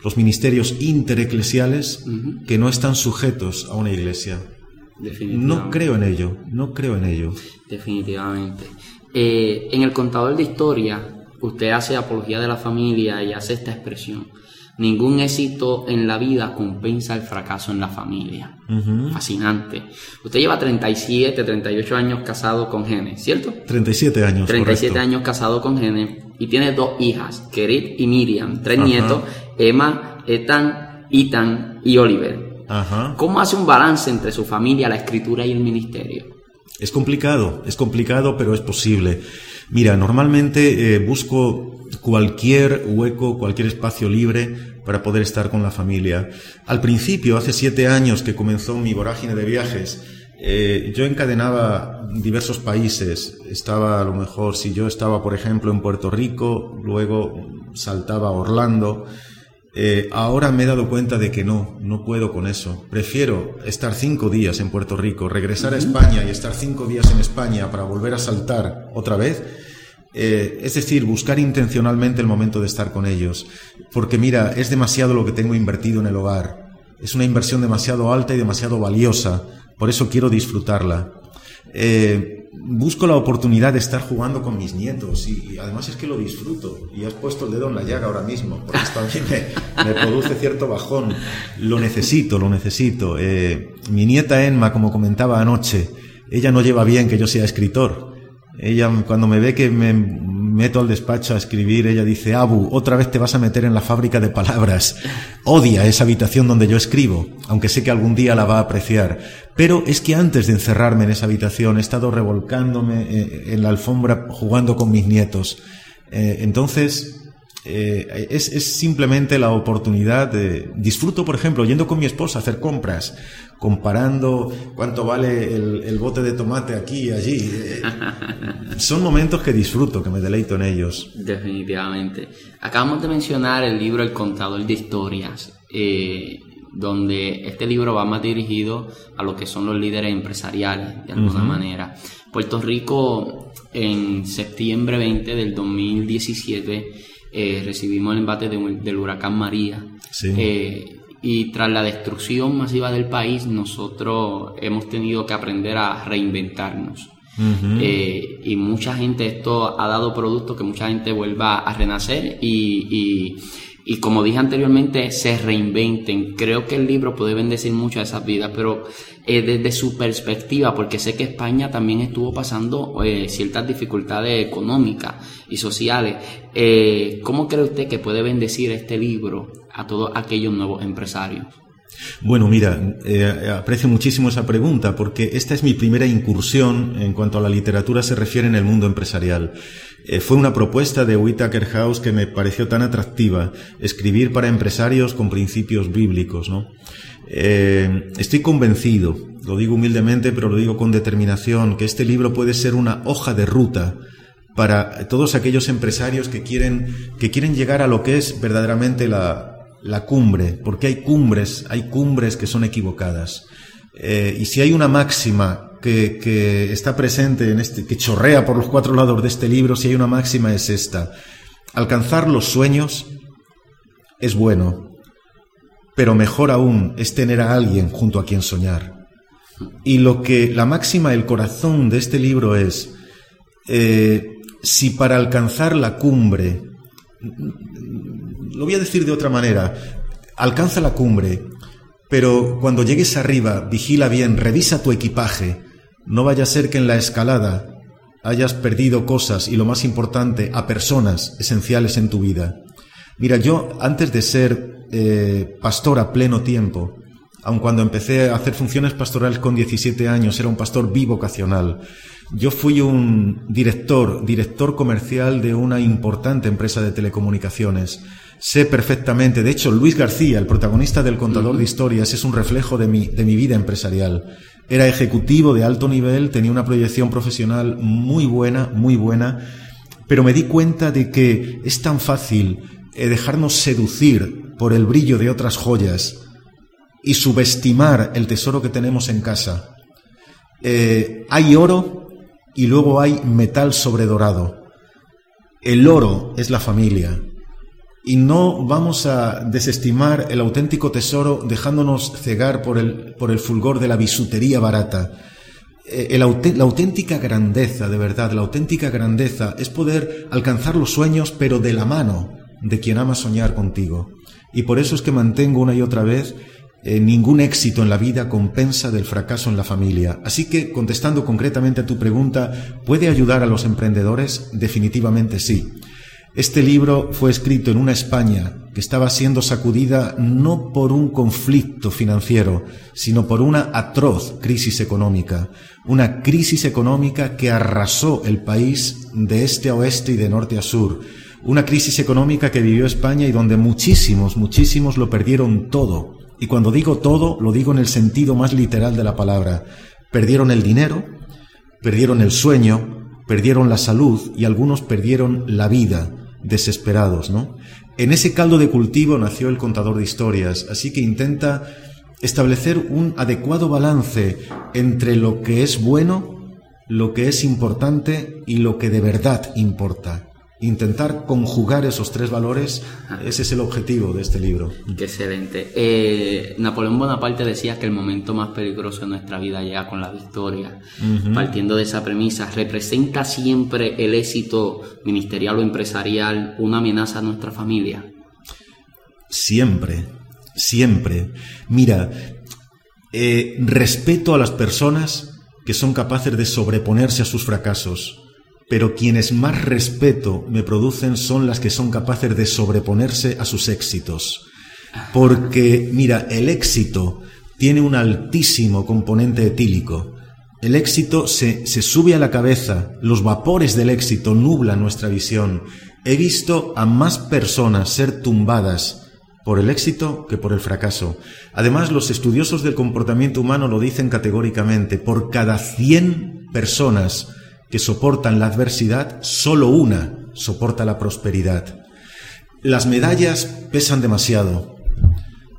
los ministerios intereclesiales que no están sujetos a una iglesia. No creo en ello, no creo en ello. Definitivamente. Eh, en el contador de historia, usted hace apología de la familia y hace esta expresión. Ningún éxito en la vida compensa el fracaso en la familia. Fascinante. Usted lleva 37, 38 años casado con Gene, ¿cierto? 37 años. 37 años casado con Gene y tiene dos hijas, Kerit y Miriam, tres nietos, Emma, Ethan, Ethan y Oliver. Ajá. ¿Cómo hace un balance entre su familia, la escritura y el ministerio? Es complicado, es complicado, pero es posible. Mira, normalmente eh, busco cualquier hueco, cualquier espacio libre para poder estar con la familia. Al principio, hace siete años que comenzó mi vorágine de viajes, eh, yo encadenaba diversos países. Estaba a lo mejor, si yo estaba, por ejemplo, en Puerto Rico, luego saltaba a Orlando. Eh, ahora me he dado cuenta de que no, no puedo con eso. Prefiero estar cinco días en Puerto Rico, regresar a España y estar cinco días en España para volver a saltar otra vez eh, es decir, buscar intencionalmente el momento de estar con ellos. Porque mira, es demasiado lo que tengo invertido en el hogar. Es una inversión demasiado alta y demasiado valiosa. Por eso quiero disfrutarla. Eh, busco la oportunidad de estar jugando con mis nietos y, además es que lo disfruto. Y has puesto el dedo en la llaga ahora mismo, porque esto a mí me, produce cierto bajón. Lo necesito, lo necesito. Eh, mi nieta Enma, como comentaba anoche, ella no lleva bien que yo sea escritor ella cuando me ve que me, meto al despacho a escribir, ella dice, Abu, otra vez te vas a meter en la fábrica de palabras. Odia esa habitación donde yo escribo, aunque sé que algún día la va a apreciar. Pero es que antes de encerrarme en esa habitación he estado revolcándome eh, en la alfombra jugando con mis nietos. Eh, entonces, eh, es, es, simplemente la oportunidad de... Disfruto, por ejemplo, yendo con mi esposa a hacer compras, comparando cuánto vale el, bote de tomate aquí y allí. Eh, son momentos que disfruto, que me deleito en ellos. Definitivamente. Acabamos de mencionar el libro El contador de historias, eh, donde este libro va más dirigido a lo que son los líderes empresariales, de alguna manera. Puerto Rico, en septiembre 20 del 2017, eh, recibimos el embate del huracán María. Eh, y tras la destrucción masiva del país, nosotros hemos tenido que aprender a reinventarnos. Eh, y mucha gente, esto ha dado producto que mucha gente vuelva a renacer y, y como dije anteriormente, se reinventen. Creo que el libro puede bendecir mucho a esas vidas, pero eh, desde su perspectiva, porque sé que España también estuvo pasando eh, ciertas dificultades económicas y sociales. Eh, ¿Cómo cree usted que puede bendecir este libro a todos aquellos nuevos empresarios? Bueno, mira, aprecio muchísimo esa pregunta porque esta es mi primera incursión en cuanto a la literatura se refiere en el mundo empresarial. Fue una propuesta de Whitaker House que me pareció tan atractiva, escribir para empresarios con principios bíblicos. ¿no? Eh, estoy convencido, lo digo humildemente, pero lo digo con determinación, que este libro puede ser una hoja de ruta para todos aquellos empresarios que quieren, que quieren llegar a lo que es verdaderamente la, la cumbre, porque hay cumbres, hay cumbres que son equivocadas. Eh, y si hay una máxima que, está presente en este, que chorrea por los cuatro lados de este libro, si hay una máxima es esta. Alcanzar los sueños es bueno, pero mejor aún es tener a alguien junto a quien soñar. Y lo que la máxima, el corazón de este libro es, eh, si para alcanzar la cumbre, lo voy a decir de otra manera, alcanza la cumbre, pero cuando llegues arriba, vigila bien, revisa tu equipaje, no vaya a ser que en la escalada hayas perdido cosas y lo más importante, a personas esenciales en tu vida. Mira, yo antes de ser eh, pastor a pleno tiempo, aun cuando empecé a hacer funciones pastorales con 17 años, era un pastor bivocacional. Yo fui un director, director comercial de una importante empresa de telecomunicaciones. Sé perfectamente, de hecho, Luis García, el protagonista del Contador de Historias, es un reflejo de mi, de mi vida empresarial. Era ejecutivo de alto nivel, tenía una proyección profesional muy buena, muy buena, pero me di cuenta de que es tan fácil eh, dejarnos seducir por el brillo de otras joyas y subestimar el tesoro que tenemos en casa. Eh, hay oro y luego hay metal sobredorado. El oro es la familia, y no vamos a desestimar el auténtico tesoro dejándonos cegar por el, por el fulgor de la bisutería barata. Eh, la auténtica grandeza, de verdad, la auténtica grandeza es poder alcanzar los sueños, pero de la mano de quien ama soñar contigo. Y por eso es que mantengo una y otra vez eh, ningún éxito en la vida compensa del fracaso en la familia. Así que, contestando concretamente a tu pregunta, ¿puede ayudar a los emprendedores? Definitivamente sí. Este libro fue escrito en una España que estaba siendo sacudida no por un conflicto financiero, sino por una atroz crisis económica, una crisis económica que arrasó el país de este a oeste y de norte a sur, una crisis económica que vivió España y donde muchísimos, muchísimos lo perdieron todo. Y cuando digo todo, lo digo en el sentido más literal de la palabra. Perdieron el dinero, perdieron el sueño, perdieron la salud y algunos perdieron la vida desesperados, ¿no? En ese caldo de cultivo nació el contador de historias, así que intenta establecer un adecuado balance entre lo que es bueno, lo que es importante y lo que de verdad importa. Intentar conjugar esos tres valores, ese es el objetivo de este libro. Qué excelente. Eh, Napoleón Bonaparte decía que el momento más peligroso de nuestra vida llega con la victoria. Partiendo de esa premisa, ¿representa siempre el éxito ministerial o empresarial una amenaza a nuestra familia? Siempre, siempre. Mira, eh, respeto a las personas que son capaces de sobreponerse a sus fracasos pero quienes más respeto me producen son las que son capaces de sobreponerse a sus éxitos. Porque, mira, el éxito tiene un altísimo componente etílico. El éxito se, se, sube a la cabeza, los vapores del éxito nublan nuestra visión. He visto a más personas ser tumbadas por el éxito que por el fracaso. Además, los estudiosos del comportamiento humano lo dicen categóricamente. Por cada 100 personas que soportan la adversidad, solo una soporta la prosperidad. Las medallas pesan demasiado,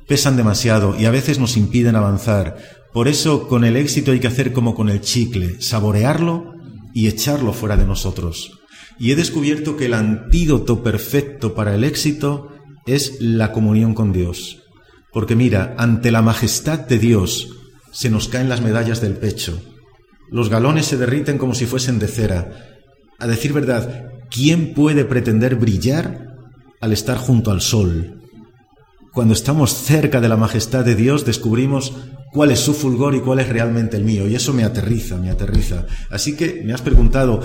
pesan demasiado y a veces nos impiden avanzar. Por eso con el éxito hay que hacer como con el chicle, saborearlo y echarlo fuera de nosotros. Y he descubierto que el antídoto perfecto para el éxito es la comunión con Dios. Porque mira, ante la majestad de Dios se nos caen las medallas del pecho. Los galones se derriten como si fuesen de cera. A decir verdad, ¿quién puede pretender brillar al estar junto al sol? Cuando estamos cerca de la majestad de Dios descubrimos cuál es su fulgor y cuál es realmente el mío. Y eso me aterriza, me aterriza. Así que me has preguntado,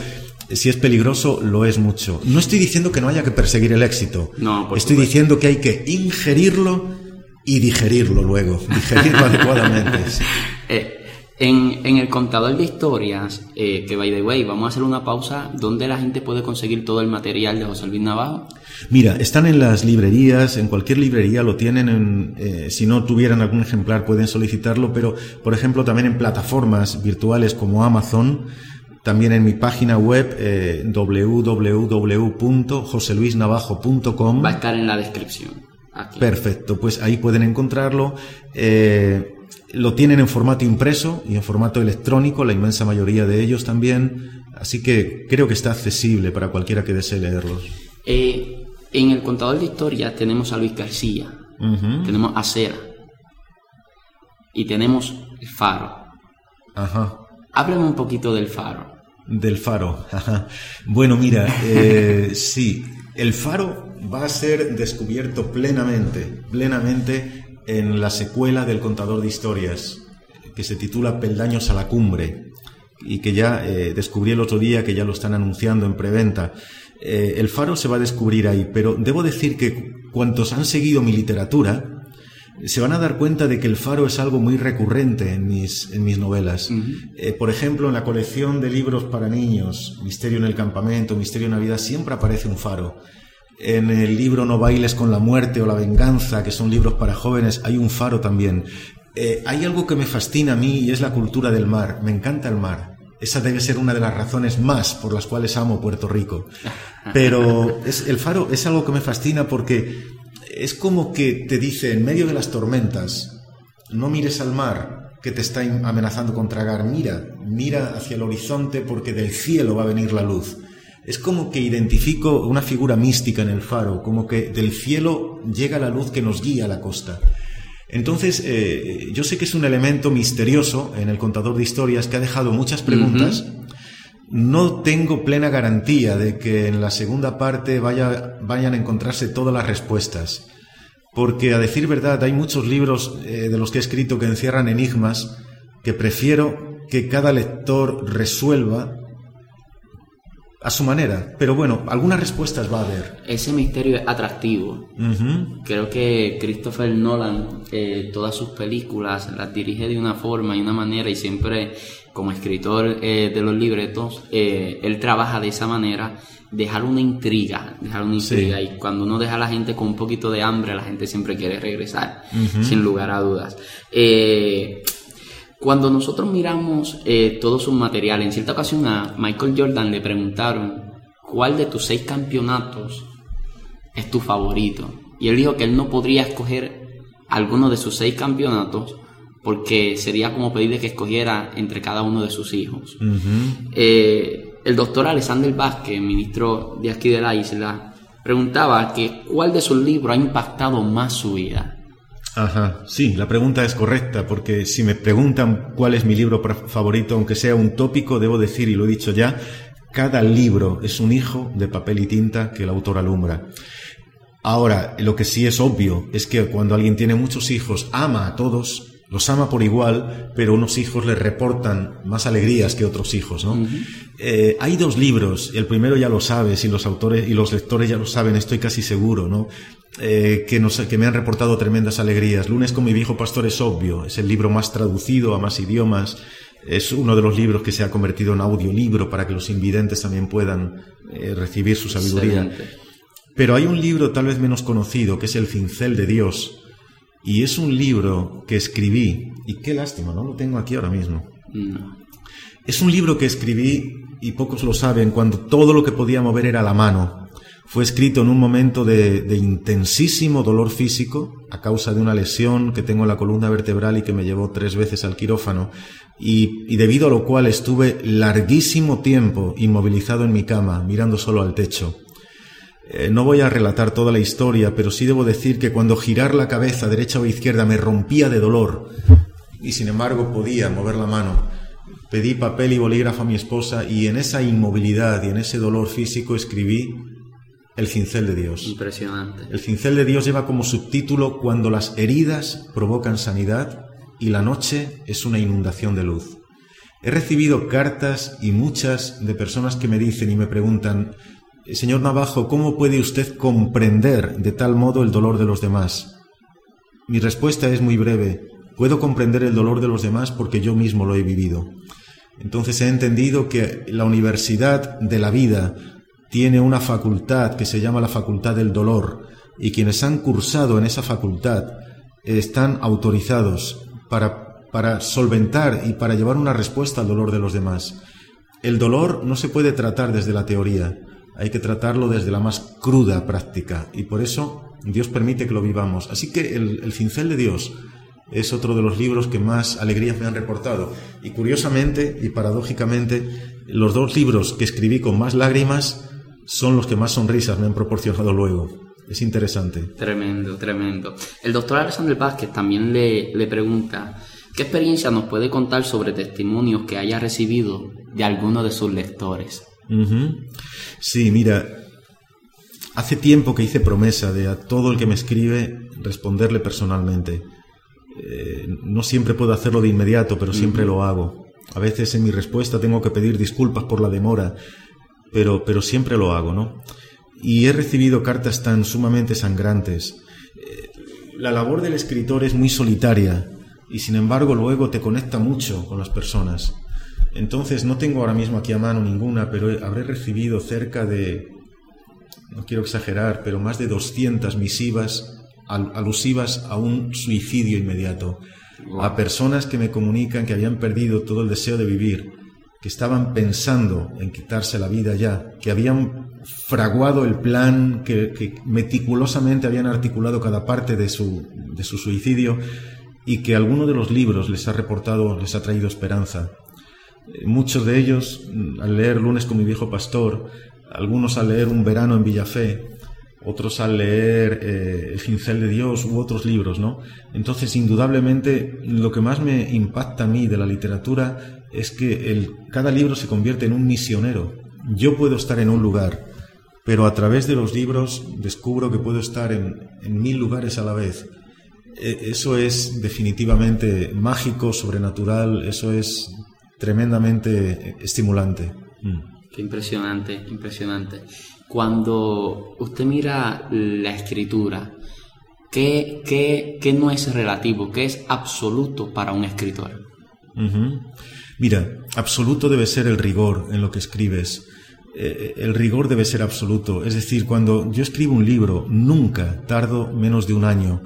si es peligroso, lo es mucho. No estoy diciendo que no haya que perseguir el éxito. No, estoy diciendo que hay que ingerirlo y digerirlo luego, digerirlo adecuadamente. Eh, en, el contador de historias, eh, que by the way, vamos a hacer una pausa, ¿dónde la gente puede conseguir todo el material de José Luis Navajo? Mira, están en las librerías, en cualquier librería lo tienen, eh, si no tuvieran algún ejemplar pueden solicitarlo, pero por ejemplo también en plataformas virtuales como Amazon, también en mi página web eh, www.joseluisnavajo.com. Va a estar en la descripción. Perfecto, pues ahí pueden encontrarlo. Eh, lo tienen en formato impreso y en formato electrónico, la inmensa mayoría de ellos también. Así que creo que está accesible para cualquiera que desee leerlos. Eh, en el contador de historia tenemos a Luis García, tenemos a Cera y tenemos el Faro. Ajá. Háblame un poquito del Faro. Del faro. bueno, mira, eh, sí, el faro va a ser descubierto plenamente, plenamente en la secuela del contador de historias, que se titula Peldaños a la cumbre, y que ya eh, descubrí el otro día, que ya lo están anunciando en preventa. Eh, el faro se va a descubrir ahí, pero debo decir que cuantos han seguido mi literatura, se van a dar cuenta de que el faro es algo muy recurrente en mis, en mis novelas. Eh, por ejemplo, en la colección de libros para niños, Misterio en el Campamento, Misterio en Navidad, siempre aparece un faro. En el libro No bailes con la muerte o la venganza, que son libros para jóvenes, hay un faro también. Eh, hay algo que me fascina a mí y es la cultura del mar. Me encanta el mar. Esa debe ser una de las razones más por las cuales amo Puerto Rico. Pero es, el faro es algo que me fascina porque es como que te dice en medio de las tormentas, no mires al mar que te está amenazando con tragar, mira, mira hacia el horizonte porque del cielo va a venir la luz. Es como que identifico una figura mística en el faro, como que del cielo llega la luz que nos guía a la costa. Entonces, eh, yo sé que es un elemento misterioso en el contador de historias que ha dejado muchas preguntas. No tengo plena garantía de que en la segunda parte vaya, vayan a encontrarse todas las respuestas, porque a decir verdad hay muchos libros eh, de los que he escrito que encierran enigmas que prefiero que cada lector resuelva a su manera. Pero bueno, algunas respuestas va a haber. Ese misterio es atractivo. Creo que Christopher Nolan, eh, todas sus películas las dirige de una forma y una manera y siempre como escritor eh, de los libretos, eh, él trabaja de esa manera, dejar una intriga, dejar una intriga. Y cuando uno deja a la gente con un poquito de hambre, la gente siempre quiere regresar, sin lugar a dudas. Eh, cuando nosotros miramos todo su material, en cierta ocasión a Michael Jordan le preguntaron, ¿cuál de tus seis campeonatos es tu favorito? Y él dijo que él no podría escoger alguno de sus seis campeonatos porque sería como pedirle que escogiera entre cada uno de sus hijos. Eh, el doctor Alexander Vázquez, ministro de aquí de la isla, preguntaba que cuál de sus libros ha impactado más su vida. Ajá, sí, la pregunta es correcta, porque si me preguntan cuál es mi libro favorito, aunque sea un tópico, debo decir, y lo he dicho ya, cada libro es un hijo de papel y tinta que el autor alumbra. Ahora, lo que sí es obvio es que cuando alguien tiene muchos hijos, ama a todos los ama por igual, pero unos hijos le reportan más alegrías que otros hijos, ¿no? Eh, hay dos libros, el primero ya lo sabes y los autores y los lectores ya lo saben, estoy casi seguro, ¿no? Eh, que, nos, que me han reportado tremendas alegrías. Lunes con mi viejo pastor es obvio, es el libro más traducido a más idiomas, es uno de los libros que se ha convertido en audiolibro para que los invidentes también puedan eh, recibir su sabiduría. Pero hay un libro tal vez menos conocido, que es El cincel de Dios, y es un libro que escribí, y qué lástima, no lo tengo aquí ahora mismo. Es un libro que escribí, y pocos lo saben, cuando todo lo que podía mover era la mano. Fue escrito en un momento de, intensísimo dolor físico a causa de una lesión que tengo en la columna vertebral y que me llevó tres veces al quirófano. Y, debido a lo cual estuve larguísimo tiempo inmovilizado en mi cama mirando solo al techo. Eh, no voy a relatar toda la historia, pero sí debo decir que cuando girar la cabeza derecha o izquierda me rompía de dolor. Y sin embargo podía mover la mano, pedí papel y bolígrafo a mi esposa y en esa inmovilidad y en ese dolor físico escribí El cincel de Dios. Impresionante. El cincel de Dios lleva como subtítulo Cuando las heridas provocan sanidad y la noche es una inundación de luz. He recibido cartas y muchas de personas que me dicen y me preguntan, Señor Navajo, ¿cómo puede usted comprender de tal modo el dolor de los demás? Mi respuesta es muy breve. Puedo comprender el dolor de los demás porque yo mismo lo he vivido. Entonces he entendido que la universidad de la vida tiene una facultad que se llama la facultad del dolor y quienes han cursado en esa facultad están autorizados para, para solventar y para llevar una respuesta al dolor de los demás. El dolor no se puede tratar desde la teoría hay que tratarlo desde la más cruda práctica y por eso Dios permite que lo vivamos. Así que el, cincel de Dios es otro de los libros que más alegrías me han reportado. Y curiosamente y paradójicamente, los dos libros que escribí con más lágrimas son los que más sonrisas me han proporcionado luego. Es interesante. Tremendo, tremendo. El doctor Alexander Vázquez también le, le pregunta, ¿qué experiencia nos puede contar sobre testimonios que haya recibido de alguno de sus lectores? Sí, mira, hace tiempo que hice promesa de a todo el que me escribe responderle personalmente. Eh, no siempre puedo hacerlo de inmediato, pero siempre lo hago. A veces en mi respuesta tengo que pedir disculpas por la demora, pero, pero siempre lo hago, ¿no? Y he recibido cartas tan sumamente sangrantes. Eh, la labor del escritor es muy solitaria y sin embargo luego te conecta mucho con las personas. Entonces no tengo ahora mismo aquí a mano ninguna, pero habré recibido cerca de, no quiero exagerar, pero más de 200 misivas alusivas a un suicidio inmediato, a personas que me comunican que habían perdido todo el deseo de vivir, que estaban pensando en quitarse la vida ya, que habían fraguado el plan, que, meticulosamente habían articulado cada parte de su, de su suicidio y que alguno de los libros les ha reportado, les ha traído esperanza. Muchos de ellos, al leer Lunes con mi viejo pastor, algunos al leer Un verano en Villafé, otros al leer eh, El cincel de Dios u otros libros, ¿no? Entonces, indudablemente, lo que más me impacta a mí de la literatura es que el, cada libro se convierte en un misionero. Yo puedo estar en un lugar, pero a través de los libros descubro que puedo estar en, en mil lugares a la vez. E, eso es definitivamente mágico, sobrenatural, eso es tremendamente estimulante. Mm. Qué impresionante, impresionante. Cuando usted mira la escritura, ¿qué, qué, no es relativo? ¿Qué es absoluto para un escritor? Mira, absoluto debe ser el rigor en lo que escribes. Eh, el rigor debe ser absoluto. Es decir, cuando yo escribo un libro, nunca tardo menos de un año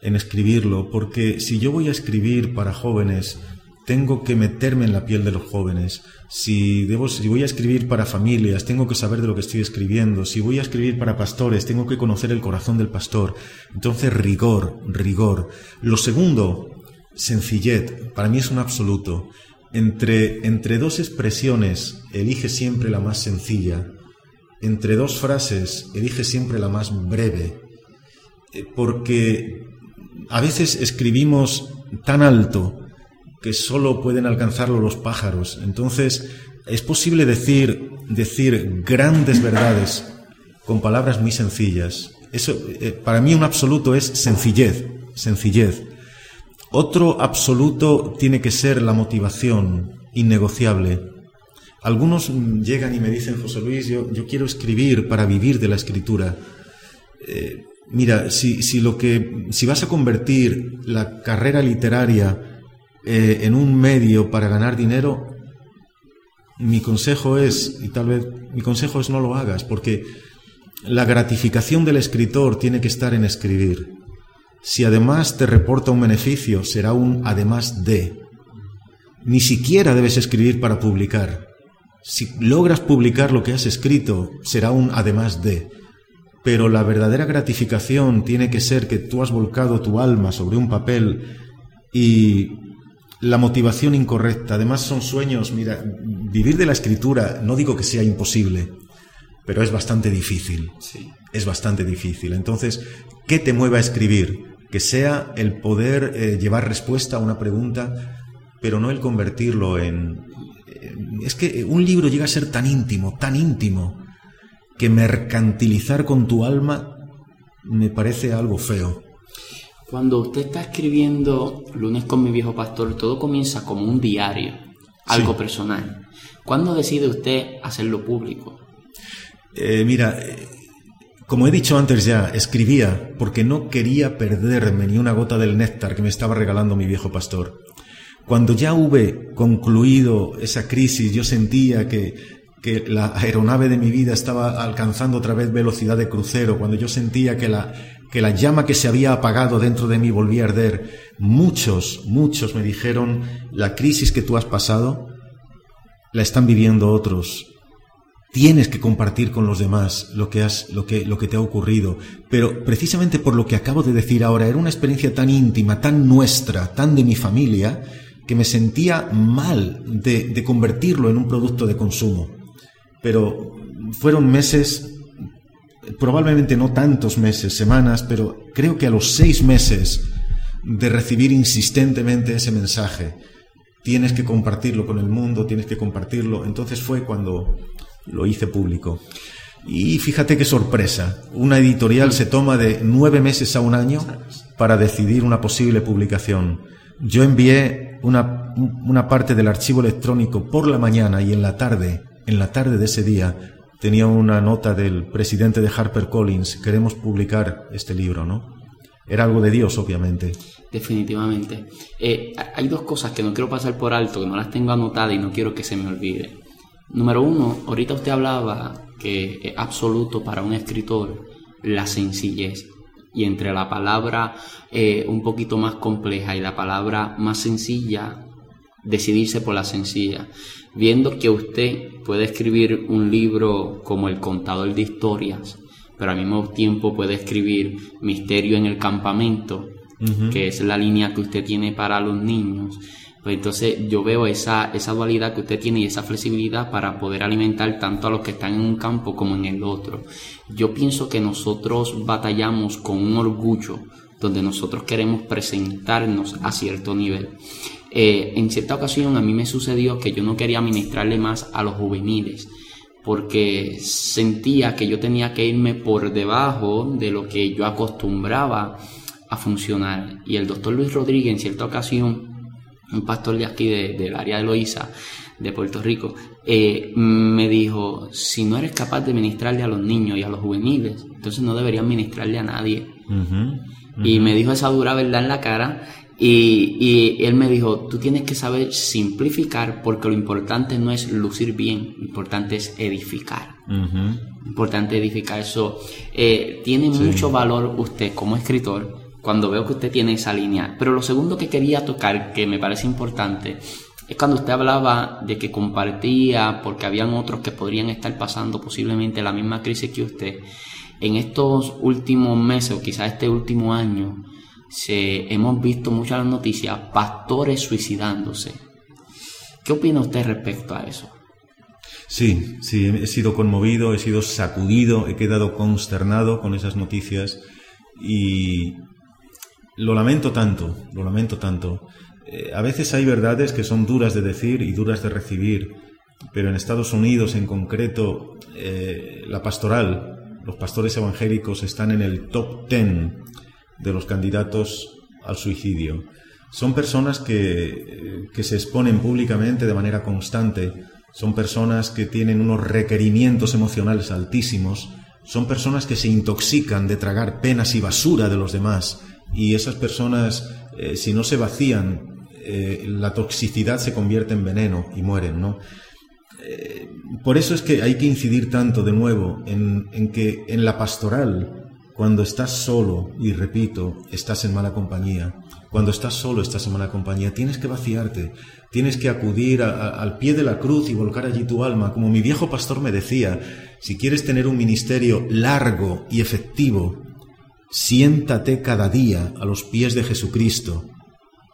en escribirlo, porque si yo voy a escribir para jóvenes, tengo que meterme en la piel de los jóvenes. Si, debo, si voy a escribir para familias, tengo que saber de lo que estoy escribiendo. Si voy a escribir para pastores, tengo que conocer el corazón del pastor. Entonces, rigor, rigor. Lo segundo, sencillez. Para mí es un absoluto. Entre, entre dos expresiones, elige siempre la más sencilla. Entre dos frases, elige siempre la más breve. Eh, porque a veces escribimos tan alto, que solo pueden alcanzarlo los pájaros. Entonces, es posible decir, decir grandes verdades con palabras muy sencillas. Eso, eh, para mí un absoluto es sencillez, sencillez. Otro absoluto tiene que ser la motivación, innegociable. Algunos llegan y me dicen, José Luis, yo, quiero escribir para vivir de la escritura. Eh, mira, si, si, lo que, si vas a convertir la carrera literaria eh, en un medio para ganar dinero, mi consejo es, y tal vez mi consejo es no lo hagas, porque la gratificación del escritor tiene que estar en escribir. Si además te reporta un beneficio, será un además de. Ni siquiera debes escribir para publicar. Si logras publicar lo que has escrito, será un además de. Pero la verdadera gratificación tiene que ser que tú has volcado tu alma sobre un papel y la motivación incorrecta. Además son sueños, mira, vivir de la escritura no digo que sea imposible, pero es bastante difícil. Sí. Es bastante difícil. Entonces, ¿qué te mueve a escribir? Que sea el poder eh, llevar respuesta a una pregunta, pero no el convertirlo en... Es que un libro llega a ser tan íntimo, tan íntimo, que mercantilizar con tu alma me parece algo feo. Cuando usted está escribiendo Lunes con mi viejo pastor, todo comienza como un diario, algo personal. ¿Cuándo decide usted hacerlo público? Eh, mira, como he dicho antes ya, escribía porque no quería perderme ni una gota del néctar que me estaba regalando mi viejo pastor. Cuando ya hube concluido esa crisis, yo sentía que, que la aeronave de mi vida estaba alcanzando otra vez velocidad de crucero, cuando yo sentía que la, que la llama que se había apagado dentro de mí volvía a arder, muchos, muchos me dijeron, la crisis que tú has pasado, la están viviendo otros, Tienes que compartir con los demás lo que, has, lo, que, lo que te ha ocurrido. Pero precisamente por lo que acabo de decir ahora, era una experiencia tan íntima, tan nuestra, tan de mi familia, que me sentía mal de, de convertirlo en un producto de consumo. Pero fueron meses, probablemente no tantos meses, semanas, pero creo que a los seis meses de recibir insistentemente ese mensaje, tienes que compartirlo con el mundo, tienes que compartirlo. Entonces fue cuando lo hice público. Y fíjate qué sorpresa, una editorial se toma de nueve meses a un año para decidir una posible publicación. Yo envié una, una parte del archivo electrónico por la mañana y en la tarde, en la tarde de ese día, tenía una nota del presidente de HarperCollins, queremos publicar este libro, ¿no? Era algo de Dios, obviamente. Definitivamente. Eh, hay dos cosas que no quiero pasar por alto, que no las tengo anotadas y no quiero que se me olvide. Número uno, ahorita usted hablaba que es absoluto para un escritor la sencillez. Y entre la palabra eh, un poquito más compleja y la palabra más sencilla, decidirse por la sencilla. Viendo que usted puede escribir un libro como El contador de historias, pero al mismo tiempo puede escribir Misterio en el campamento, que es la línea que usted tiene para los niños pues entonces yo veo esa, esa dualidad que usted tiene y esa flexibilidad para poder alimentar tanto a los que están en un campo como en el otro. Yo pienso que nosotros batallamos con un orgullo donde nosotros queremos presentarnos a cierto nivel. Eh, en cierta ocasión a mí me sucedió que yo no quería ministrarle más a los juveniles porque sentía que yo tenía que irme por debajo de lo que yo acostumbraba a funcionar. Y el doctor Luis Rodríguez en cierta ocasión un pastor de aquí, del área de Loíza, de Puerto Rico, eh, me dijo, si no eres capaz de ministrarle a los niños y a los juveniles, entonces no deberías ministrarle a nadie. Y me dijo esa dura verdad en la cara y, y, él me dijo, tú tienes que saber simplificar porque lo importante no es lucir bien, lo importante es edificar. Importante edificar eso. Eh, tiene mucho valor usted como escritor cuando veo que usted tiene esa línea. Pero lo segundo que quería tocar, que me parece importante, es cuando usted hablaba de que compartía porque habían otros que podrían estar pasando posiblemente la misma crisis que usted. En estos últimos meses o quizás este último año se, hemos visto muchas noticias, pastores suicidándose. ¿Qué opina usted respecto a eso? Sí, sí, he sido conmovido, he sido sacudido, he quedado consternado con esas noticias y lo lamento tanto, lo lamento tanto. Eh, a veces hay verdades que son duras de decir y duras de recibir, pero en Estados Unidos en concreto, eh, la pastoral, los pastores evangélicos están en el top ten de los candidatos al suicidio. Son personas que, que se exponen públicamente de manera constante, son personas que tienen unos requerimientos emocionales altísimos, son personas que se intoxican de tragar penas y basura de los demás y esas personas, eh, si no se vacían, eh, la toxicidad se convierte en veneno y mueren, ¿no? Eh, por eso es que hay que incidir tanto de nuevo en, en que en la pastoral, cuando estás solo, y repito, estás en mala compañía, cuando estás solo, estás en mala compañía, tienes que vaciarte, tienes que acudir al pie de la cruz y volcar allí tu alma. Como mi viejo pastor me decía, si quieres tener un ministerio largo y efectivo, siéntate cada día a los pies de Jesucristo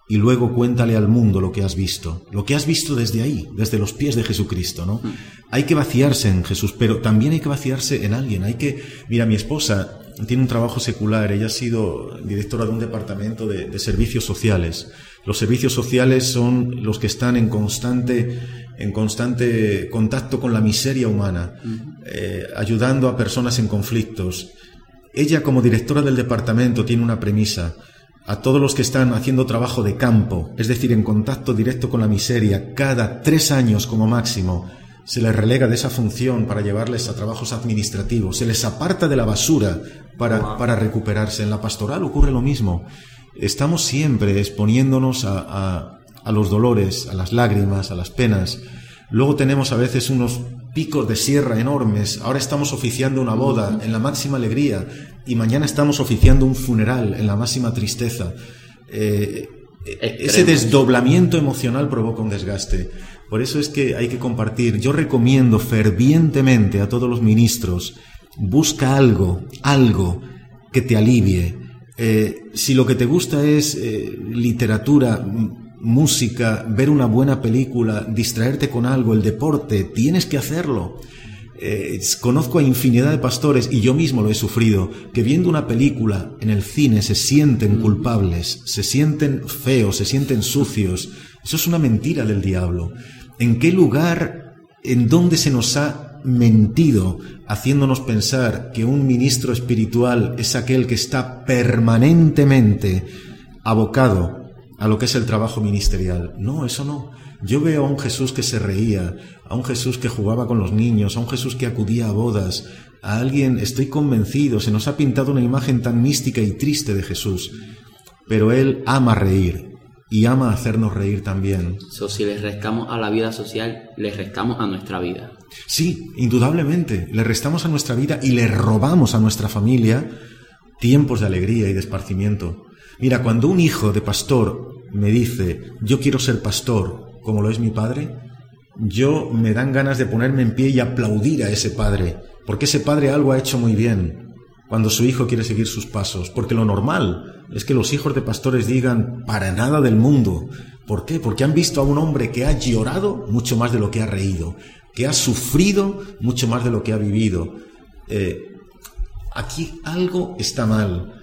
y luego cuéntale al mundo lo que has visto, lo que has visto desde ahí, desde los pies de Jesucristo, ¿no? Mm. Hay que vaciarse en Jesús, pero también hay que vaciarse en alguien, hay que, mira, mi esposa tiene un trabajo secular, ella ha sido directora de un departamento de, servicios sociales. Los servicios sociales son los que están en constante, en constante contacto con la miseria humana, eh, ayudando a personas en conflictos. Ella como directora del departamento tiene una premisa. A todos los que están haciendo trabajo de campo, es decir, en contacto directo con la miseria, cada tres años como máximo, se les relega de esa función para llevarles a trabajos administrativos, se les aparta de la basura para, para recuperarse. En la pastoral ocurre lo mismo. Estamos siempre exponiéndonos a, a, los dolores, a las lágrimas, a las penas. Luego tenemos a veces unos picos de sierra enormes. Ahora estamos oficiando una boda en la máxima alegría y mañana estamos oficiando un funeral en la máxima tristeza. Eh, ese desdoblamiento emocional provoca un desgaste. Por eso es que hay que compartir. Yo recomiendo fervientemente a todos los ministros, busca algo, algo que te alivie. Eh, si lo que te gusta es eh, literatura, música, ver una buena película, distraerte con algo, el deporte, tienes que hacerlo. Eh, conozco a infinidad de pastores, y yo mismo lo he sufrido, que viendo una película en el cine se sienten culpables, se sienten feos, se sienten sucios. Eso es una mentira del diablo. ¿En qué lugar, en dónde se nos ha mentido, haciéndonos pensar que un ministro espiritual es aquel que está permanentemente abocado a lo que es el trabajo ministerial? No, eso no. Yo veo a un Jesús que se reía, a un Jesús que jugaba con los niños, a un Jesús que acudía a bodas, a alguien, estoy convencido, se nos ha pintado una imagen tan mística y triste de Jesús, pero Él ama reír, y ama hacernos reír también. si le restamos a la vida social, le restamos a nuestra vida. Sí, indudablemente, le restamos a nuestra vida y le robamos a nuestra familia tiempos de alegría y de esparcimiento. Mira, cuando un hijo de pastor me dice, yo quiero ser pastor, como lo es mi padre, yo me dan ganas de ponerme en pie y aplaudir a ese padre, porque ese padre algo ha hecho muy bien cuando su hijo quiere seguir sus pasos, porque lo normal es que los hijos de pastores digan para nada del mundo. ¿Por qué? Porque han visto a un hombre que ha llorado mucho más de lo que ha reído, que ha sufrido mucho más de lo que ha vivido. Eh, aquí algo está mal.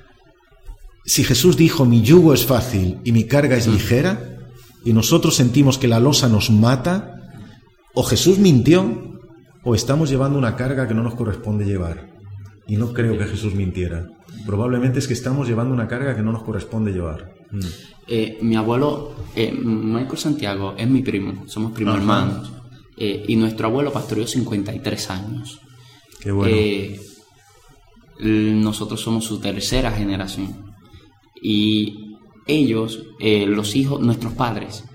Si Jesús dijo mi yugo es fácil y mi carga es ligera, y nosotros sentimos que la losa nos mata, o Jesús mintió, o estamos llevando una carga que no nos corresponde llevar. Y no creo que Jesús mintiera. Probablemente es que estamos llevando una carga que no nos corresponde llevar. Mm. Eh, mi abuelo, eh, Michael Santiago, es mi primo, somos primos hermanos. Eh, y nuestro abuelo pastoreó 53 años. Qué bueno. nosotros somos su tercera generación. Y ellos, los hijos, nuestros padres,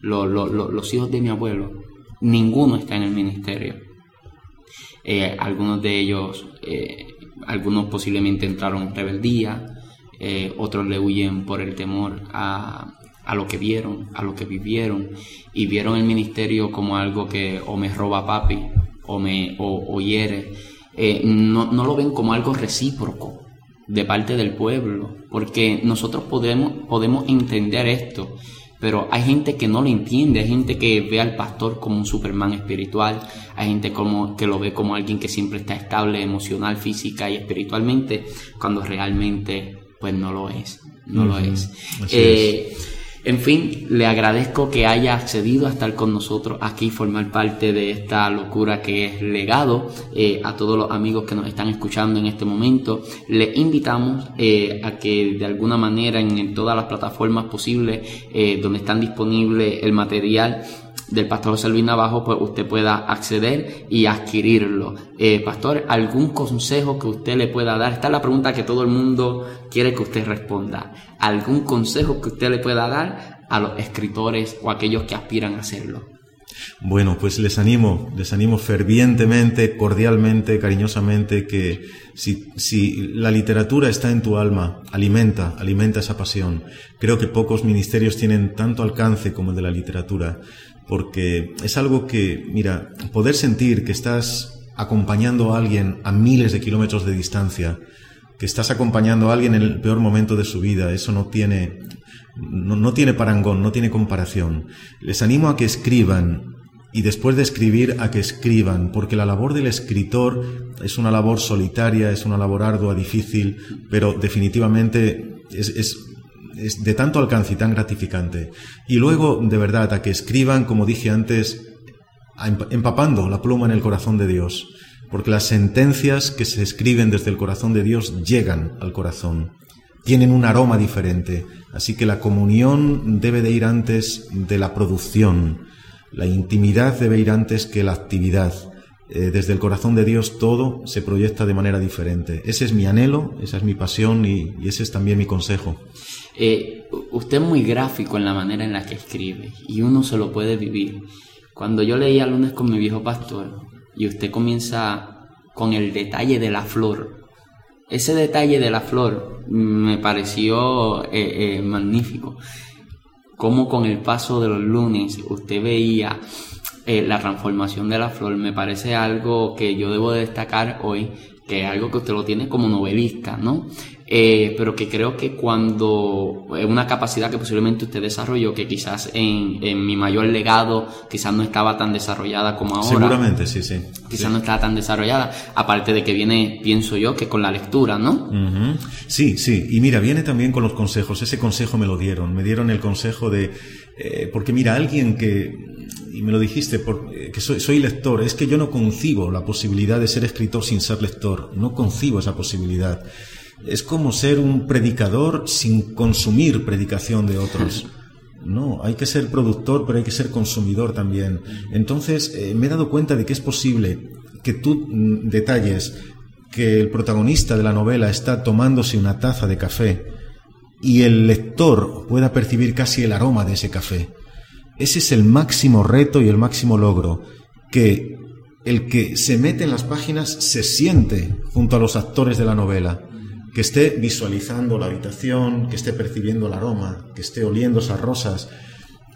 los hijos de mi abuelo, ninguno está en el ministerio. Eh, algunos de ellos, eh, algunos posiblemente entraron en rebeldía, eh, otros le huyen por el temor a, a, lo que vieron, a lo que vivieron, y vieron el ministerio como algo que o me roba papi o me o, hiere. No, no, lo ven como algo recíproco de parte del pueblo, porque nosotros podemos, podemos entender esto pero hay gente que no lo entiende, hay gente que ve al pastor como un Superman espiritual, hay gente como, que lo ve como alguien que siempre está estable emocional, física y espiritualmente, cuando realmente pues no lo es, no lo es. Eh, En fin, le agradezco que haya accedido a estar con nosotros aquí, formar parte de esta locura que es legado. Eh, a todos los amigos que nos están escuchando en este momento, les invitamos eh, a que de alguna manera en, todas las plataformas posibles eh, donde están disponibles el material del pastor José Luis Navajo, pues usted pueda acceder y adquirirlo. pastor, ¿algún consejo que usted le pueda dar? Esta es la pregunta que todo el mundo quiere que usted responda. ¿Algún consejo que usted le pueda dar a los escritores o a aquellos que aspiran a hacerlo? Bueno, pues les animo, les animo fervientemente, cordialmente, cariñosamente, que si, si, la literatura está en tu alma, alimenta, alimenta esa pasión. Creo que pocos ministerios tienen tanto alcance como el de la literatura, porque es algo que, mira, poder sentir que estás acompañando a alguien a miles de kilómetros de distancia, que estás acompañando a alguien en el peor momento de su vida, eso no tiene, no, tiene parangón, no tiene comparación. Les animo a que escriban y después de escribir a que escriban, porque la labor del escritor es una labor solitaria, es una labor ardua, difícil, pero definitivamente es, es de tanto alcance y tan gratificante. Y luego, de verdad, a que escriban, como dije antes, empapando la pluma en el corazón de Dios, porque las sentencias que se escriben desde el corazón de Dios llegan al corazón tienen un aroma diferente. Así que la comunión debe de ir antes de la producción. La intimidad debe ir antes que la actividad. Eh, desde el corazón de Dios todo se proyecta de manera diferente. Ese es mi anhelo, esa es mi pasión y, ese es también mi consejo. Eh, usted es muy gráfico en la manera en la que escribe y uno se lo puede vivir. Cuando yo leía lunes con mi viejo pastor y usted comienza con el detalle de la flor, ese detalle de la flor me pareció eh, eh, magnífico. Como con el paso de los lunes usted veía la transformación de la flor, me parece algo que yo debo destacar hoy, que es algo que usted lo tiene como novelista, ¿no? Eh, pero que creo que cuando es una capacidad que posiblemente usted desarrolló, que quizás en, mi mayor legado quizás no estaba tan desarrollada como ahora. Seguramente, sí, sí. Quizás no estaba tan desarrollada, aparte de que viene, pienso yo, que con la lectura, ¿no? Sí, sí, y mira, viene también con los consejos, ese consejo me lo dieron, me dieron el consejo de, eh, porque mira, alguien que, y me lo dijiste, por, eh, que soy, soy lector, es que yo no concibo la posibilidad de ser escritor sin ser lector, no concibo esa posibilidad. Es como ser un predicador sin consumir predicación de otros. No, hay que ser productor, pero hay que ser consumidor también. Entonces, eh, me he dado cuenta de que es posible que tú mm, detalles que el protagonista de la novela está tomándose una taza de café y el lector pueda percibir casi el aroma de ese café. Ese es el máximo reto y el máximo logro, que el que se mete en las páginas se siente junto a los actores de la novela que esté visualizando la habitación, que esté percibiendo el aroma, que esté oliendo esas rosas.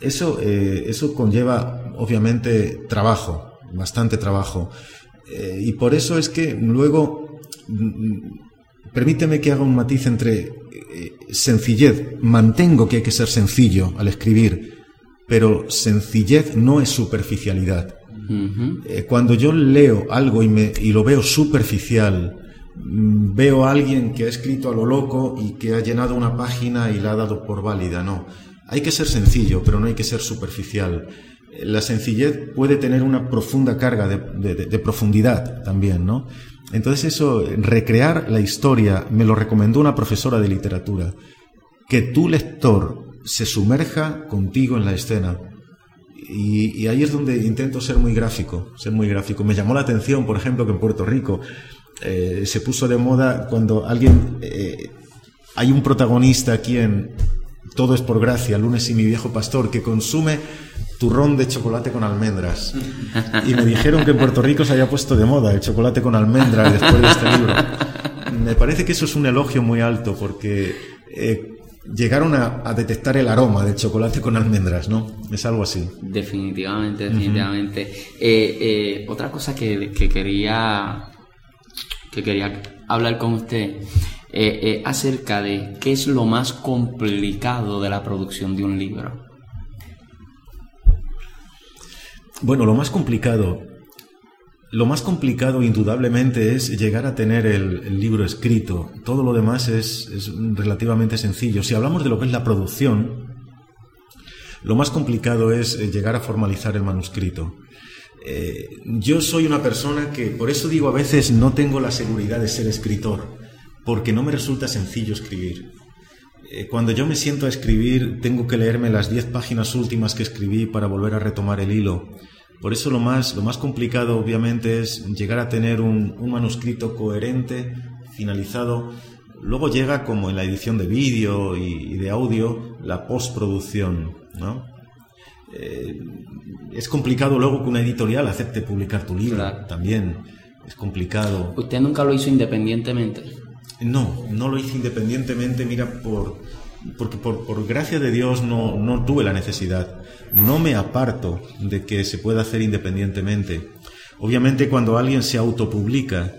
Eso, eh, eso conlleva, obviamente, trabajo, bastante trabajo. Eh, y por eso es que luego, mm, permíteme que haga un matiz entre eh, sencillez. Mantengo que hay que ser sencillo al escribir, pero sencillez no es superficialidad. cuando yo leo algo y, me, y lo veo superficial, veo a alguien que ha escrito a lo loco y que ha llenado una página y la ha dado por válida. No, hay que ser sencillo, pero no hay que ser superficial. La sencillez puede tener una profunda carga de, profundidad también, ¿no? Entonces eso, recrear la historia, me lo recomendó una profesora de literatura, que tu lector se sumerja contigo en la escena. Y, y, ahí es donde intento ser muy gráfico, ser muy gráfico. Me llamó la atención, por ejemplo, que en Puerto Rico eh, se puso de moda cuando alguien... Eh, hay un protagonista aquí en Todo es por gracia, Lunes y mi viejo pastor, que consume turrón de chocolate con almendras. Y me dijeron que en Puerto Rico se había puesto de moda el chocolate con almendras después de este libro. Me parece que eso es un elogio muy alto porque eh, llegaron a, detectar el aroma del chocolate con almendras, ¿no? Es algo así. Definitivamente, definitivamente. otra cosa que, que, quería que quería hablar con usted eh, eh, acerca de qué es lo más complicado de la producción de un libro. Bueno, lo más complicado, lo más complicado indudablemente es llegar a tener el, libro escrito. Todo lo demás es, relativamente sencillo. Si hablamos de lo que es la producción, Lo más complicado es eh, llegar a formalizar el manuscrito. Eh, yo soy una persona que, por eso digo, a veces no tengo la seguridad de ser escritor, porque no me resulta sencillo escribir. Eh, cuando yo me siento a escribir, tengo que leerme las diez páginas últimas que escribí para volver a retomar el hilo. Por eso lo más, lo más complicado, obviamente, es llegar a tener un, manuscrito coherente, finalizado. Luego llega, como en la edición de vídeo y, de audio, la postproducción, ¿no? Eh, es complicado luego que una editorial acepte publicar tu libro también. Es complicado. ¿Usted nunca lo hizo independientemente? No, no lo hice independientemente, mira, por, porque por, gracia de Dios no, no, tuve la necesidad. No me aparto de que se pueda hacer independientemente. Obviamente cuando alguien se autopublica,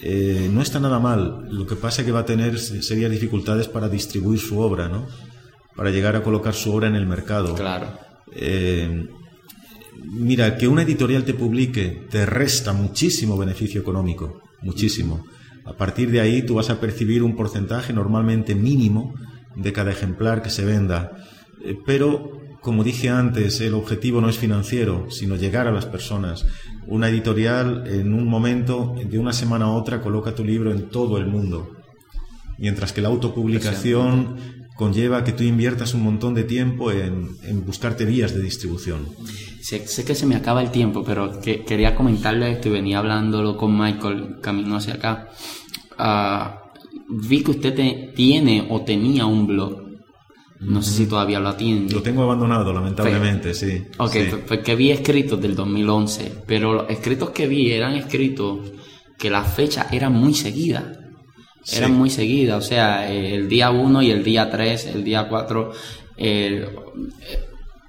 eh, no está nada mal. Lo que pasa es que va a tener serias dificultades para distribuir su obra, ¿no? Para llegar a colocar su obra en el mercado. Claro. Eh, mira, que una editorial te publique te resta muchísimo beneficio económico, muchísimo. A partir de ahí tú vas a percibir un porcentaje normalmente mínimo de cada ejemplar que se venda. Eh, pero, como dije antes, el objetivo no es financiero, sino llegar a las personas. Una editorial en un momento, de una semana a otra, coloca tu libro en todo el mundo. Mientras que la autopublicación conlleva que tú inviertas un montón de tiempo en, buscarte vías de distribución. Sé, que se me acaba el tiempo, pero que, quería comentarle esto y venía hablándolo con Michael camino hacia acá. Ah, vi que usted tiene o tenía un blog. No sé si todavía lo atiende. Lo tengo abandonado, lamentablemente, sí. Ok, porque vi escritos del 2011, pero los escritos que vi eran escritos que la fecha era muy seguida eran muy seguidas, o sea, el día 1 y el día 3, el día 4,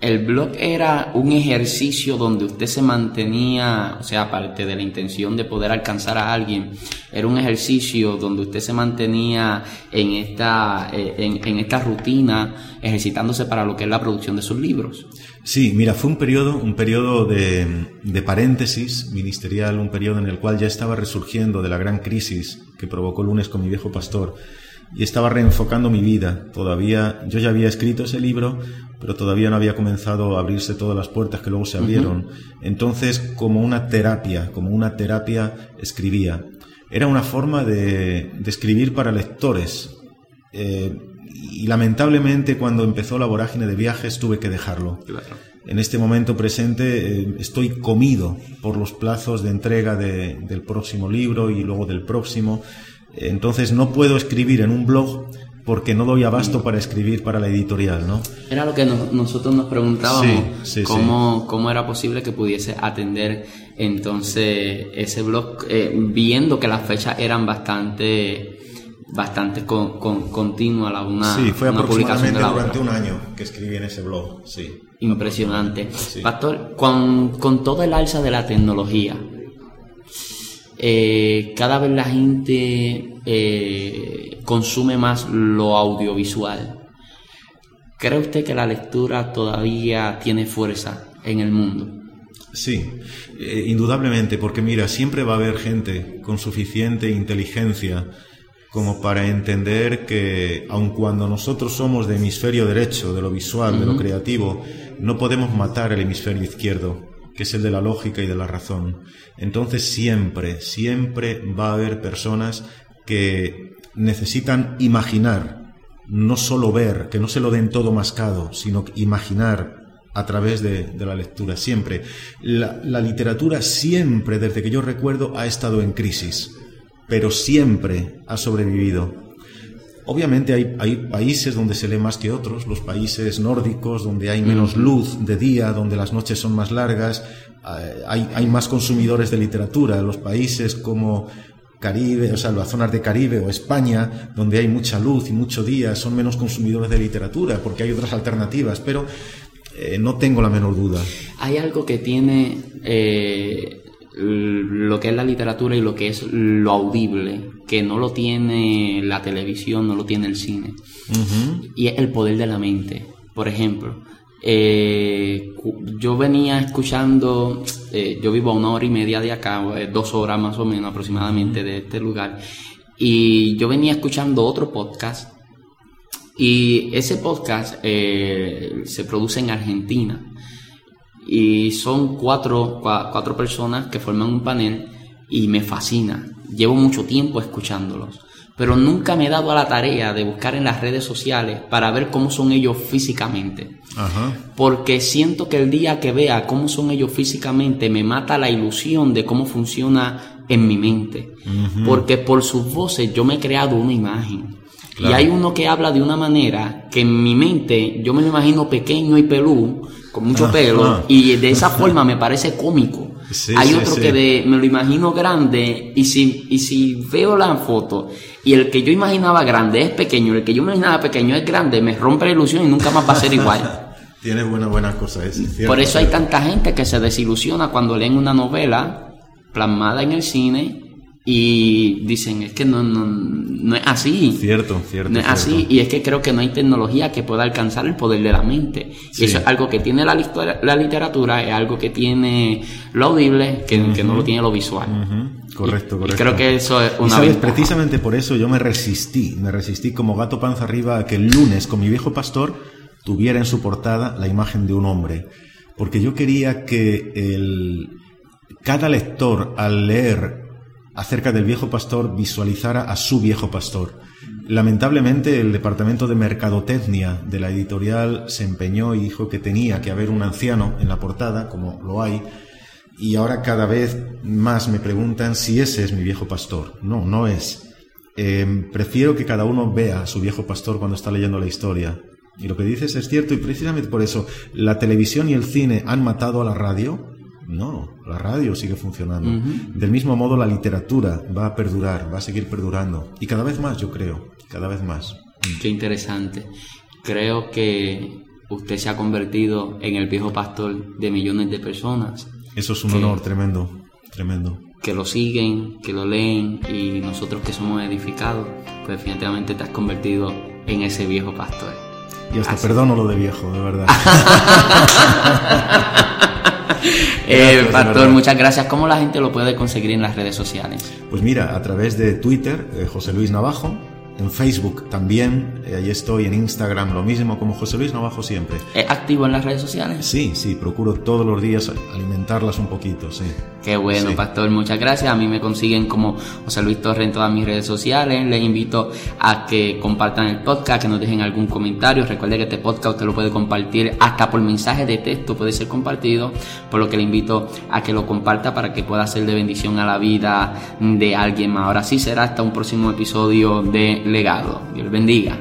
el blog era un ejercicio donde usted se mantenía, o sea, aparte de la intención de poder alcanzar a alguien, era un ejercicio donde usted se mantenía en esta, eh, en, esta rutina, ejercitándose para lo que es la producción de sus libros. Sí, mira, fue un periodo, un periodo de, de paréntesis ministerial, un periodo en el cual ya estaba resurgiendo de la gran crisis que provocó lunes con mi viejo pastor y estaba reenfocando mi vida. Todavía, yo ya había escrito ese libro, pero todavía no había comenzado a abrirse todas las puertas que luego se abrieron. Entonces, como una terapia, como una terapia, escribía. Era una forma de, escribir para lectores. Eh, y lamentablemente cuando empezó la vorágine de viajes tuve que dejarlo. En este momento presente eh, estoy comido por los plazos de entrega del próximo libro y luego del próximo. Entonces no puedo escribir en un blog porque no doy abasto para escribir para la editorial, ¿no? Era lo que nosotros nos preguntábamos, cómo, cómo era posible que pudiese atender entonces ese blog, eh, viendo que las fechas eran bastante bastante con, con, continua la una sí fue aproximadamente durante un año que escribí en ese blog sí. Impresionante. Pastor con, con todo el alza de la tecnología eh, cada vez la gente eh, consume más lo audiovisual. ¿Cree usted que la lectura todavía tiene fuerza en el mundo? Sí, eh, indudablemente, porque mira, siempre va a haber gente con suficiente inteligencia como para entender que aun cuando nosotros somos de hemisferio derecho, de lo visual, de lo creativo, no podemos matar el hemisferio izquierdo que es el de la lógica y de la razón. Entonces siempre, siempre va a haber personas que necesitan imaginar, no solo ver, que no se lo den todo mascado, sino imaginar a través de, la lectura, siempre. La, la literatura siempre, desde que yo recuerdo, ha estado en crisis, pero siempre ha sobrevivido. Obviamente hay, países donde se lee más que otros, los países nórdicos, donde hay menos luz de día, donde las noches son más largas, eh, hay, más consumidores de literatura. Los países como Caribe, o sea, las zonas de Caribe o España, donde hay mucha luz y mucho día, son menos consumidores de literatura, porque hay otras alternativas, pero eh, no tengo la menor duda. Hay algo que tiene eh, lo que es la literatura y lo que es lo audible, que no lo tiene la televisión, no lo tiene el cine. Y es el poder de la mente. Por ejemplo, eh, yo venía escuchando, eh, yo vivo a una hora y media de acá, eh, dos horas más o menos aproximadamente de este lugar, y yo venía escuchando otro podcast Y ese podcast eh, se produce en Argentina y son cuatro, cuatro personas que forman un panel y me fascina. Llevo mucho tiempo escuchándolos, pero nunca me he dado a la tarea de buscar en las redes sociales para ver cómo son ellos físicamente. Porque siento que el día que vea cómo son ellos físicamente me mata la ilusión de cómo funciona en mi mente. Porque por sus voces yo me he creado una imagen. Y hay uno que habla de una manera que en mi mente yo me lo imagino pequeño y pelú, con mucho pelo, y de esa forma me parece cómico. Hay otro que de, me lo imagino grande, y si, y si veo la foto y el que yo imaginaba grande es pequeño, el que yo imaginaba pequeño es grande, me rompe la ilusión y nunca más va a ser igual. Tiene buenas, buenas cosas, Por eso hay tanta gente que se desilusiona cuando leen una novela plasmada en el cine y dicen, es que no, no, no es así. Cierto, cierto. No es así. Y es que creo que no hay tecnología que pueda alcanzar el poder de la mente. Y eso es algo que tiene la, la literatura, es algo que tiene lo audible, que, no lo tiene lo visual. Correcto, correcto. creo que eso es una. Y sabes, precisamente por eso yo me resistí, me resistí como gato panza arriba a que el lunes con mi viejo pastor tuviera en su portada la imagen de un hombre. Porque yo quería que el, cada lector al leer acerca del viejo pastor visualizara a su viejo pastor. Lamentablemente el departamento de mercadotecnia de la editorial se empeñó y dijo que tenía que haber un anciano en la portada, como lo hay, y ahora cada vez más me preguntan si ese es mi viejo pastor. No, no es. Em, prefiero que cada uno vea a su viejo pastor cuando está leyendo la historia. Y lo que dices es cierto y precisamente por eso la televisión y el cine han matado a la radio no, la radio sigue funcionando. Del mismo modo, la literatura va a perdurar, va a seguir perdurando. Y cada vez más, yo creo, cada vez más. Qué interesante. Creo que usted se ha convertido en el viejo pastor de millones de personas. Eso es un honor tremendo, tremendo. Que lo siguen, que lo leen y nosotros que somos edificados, pues definitivamente te has convertido en ese viejo pastor. Y hasta perdono lo de viejo, de verdad. eh, Pastor, muchas gracias. ¿Cómo la gente lo puede conseguir en las redes sociales? Pues mira, a través de Twitter, eh, José Luis Navajo, en Facebook también, eh, ahí estoy, en Instagram lo mismo, como José Luis Navajo siempre. ¿Es activo en las redes sociales? Sí, sí, procuro todos los días alimentarlas un poquito, sí. Qué bueno, Pastor, muchas gracias. A mí me consiguen como José Luis Torre en todas mis redes sociales. Les invito a que compartan el podcast, que nos dejen algún comentario. Recuerde que este podcast usted lo puede compartir hasta por mensaje de texto, puede ser compartido, por lo que le invito a que lo comparta para que pueda ser de bendición a la vida de alguien más. Ahora sí será hasta un próximo episodio de legado. Dios bendiga.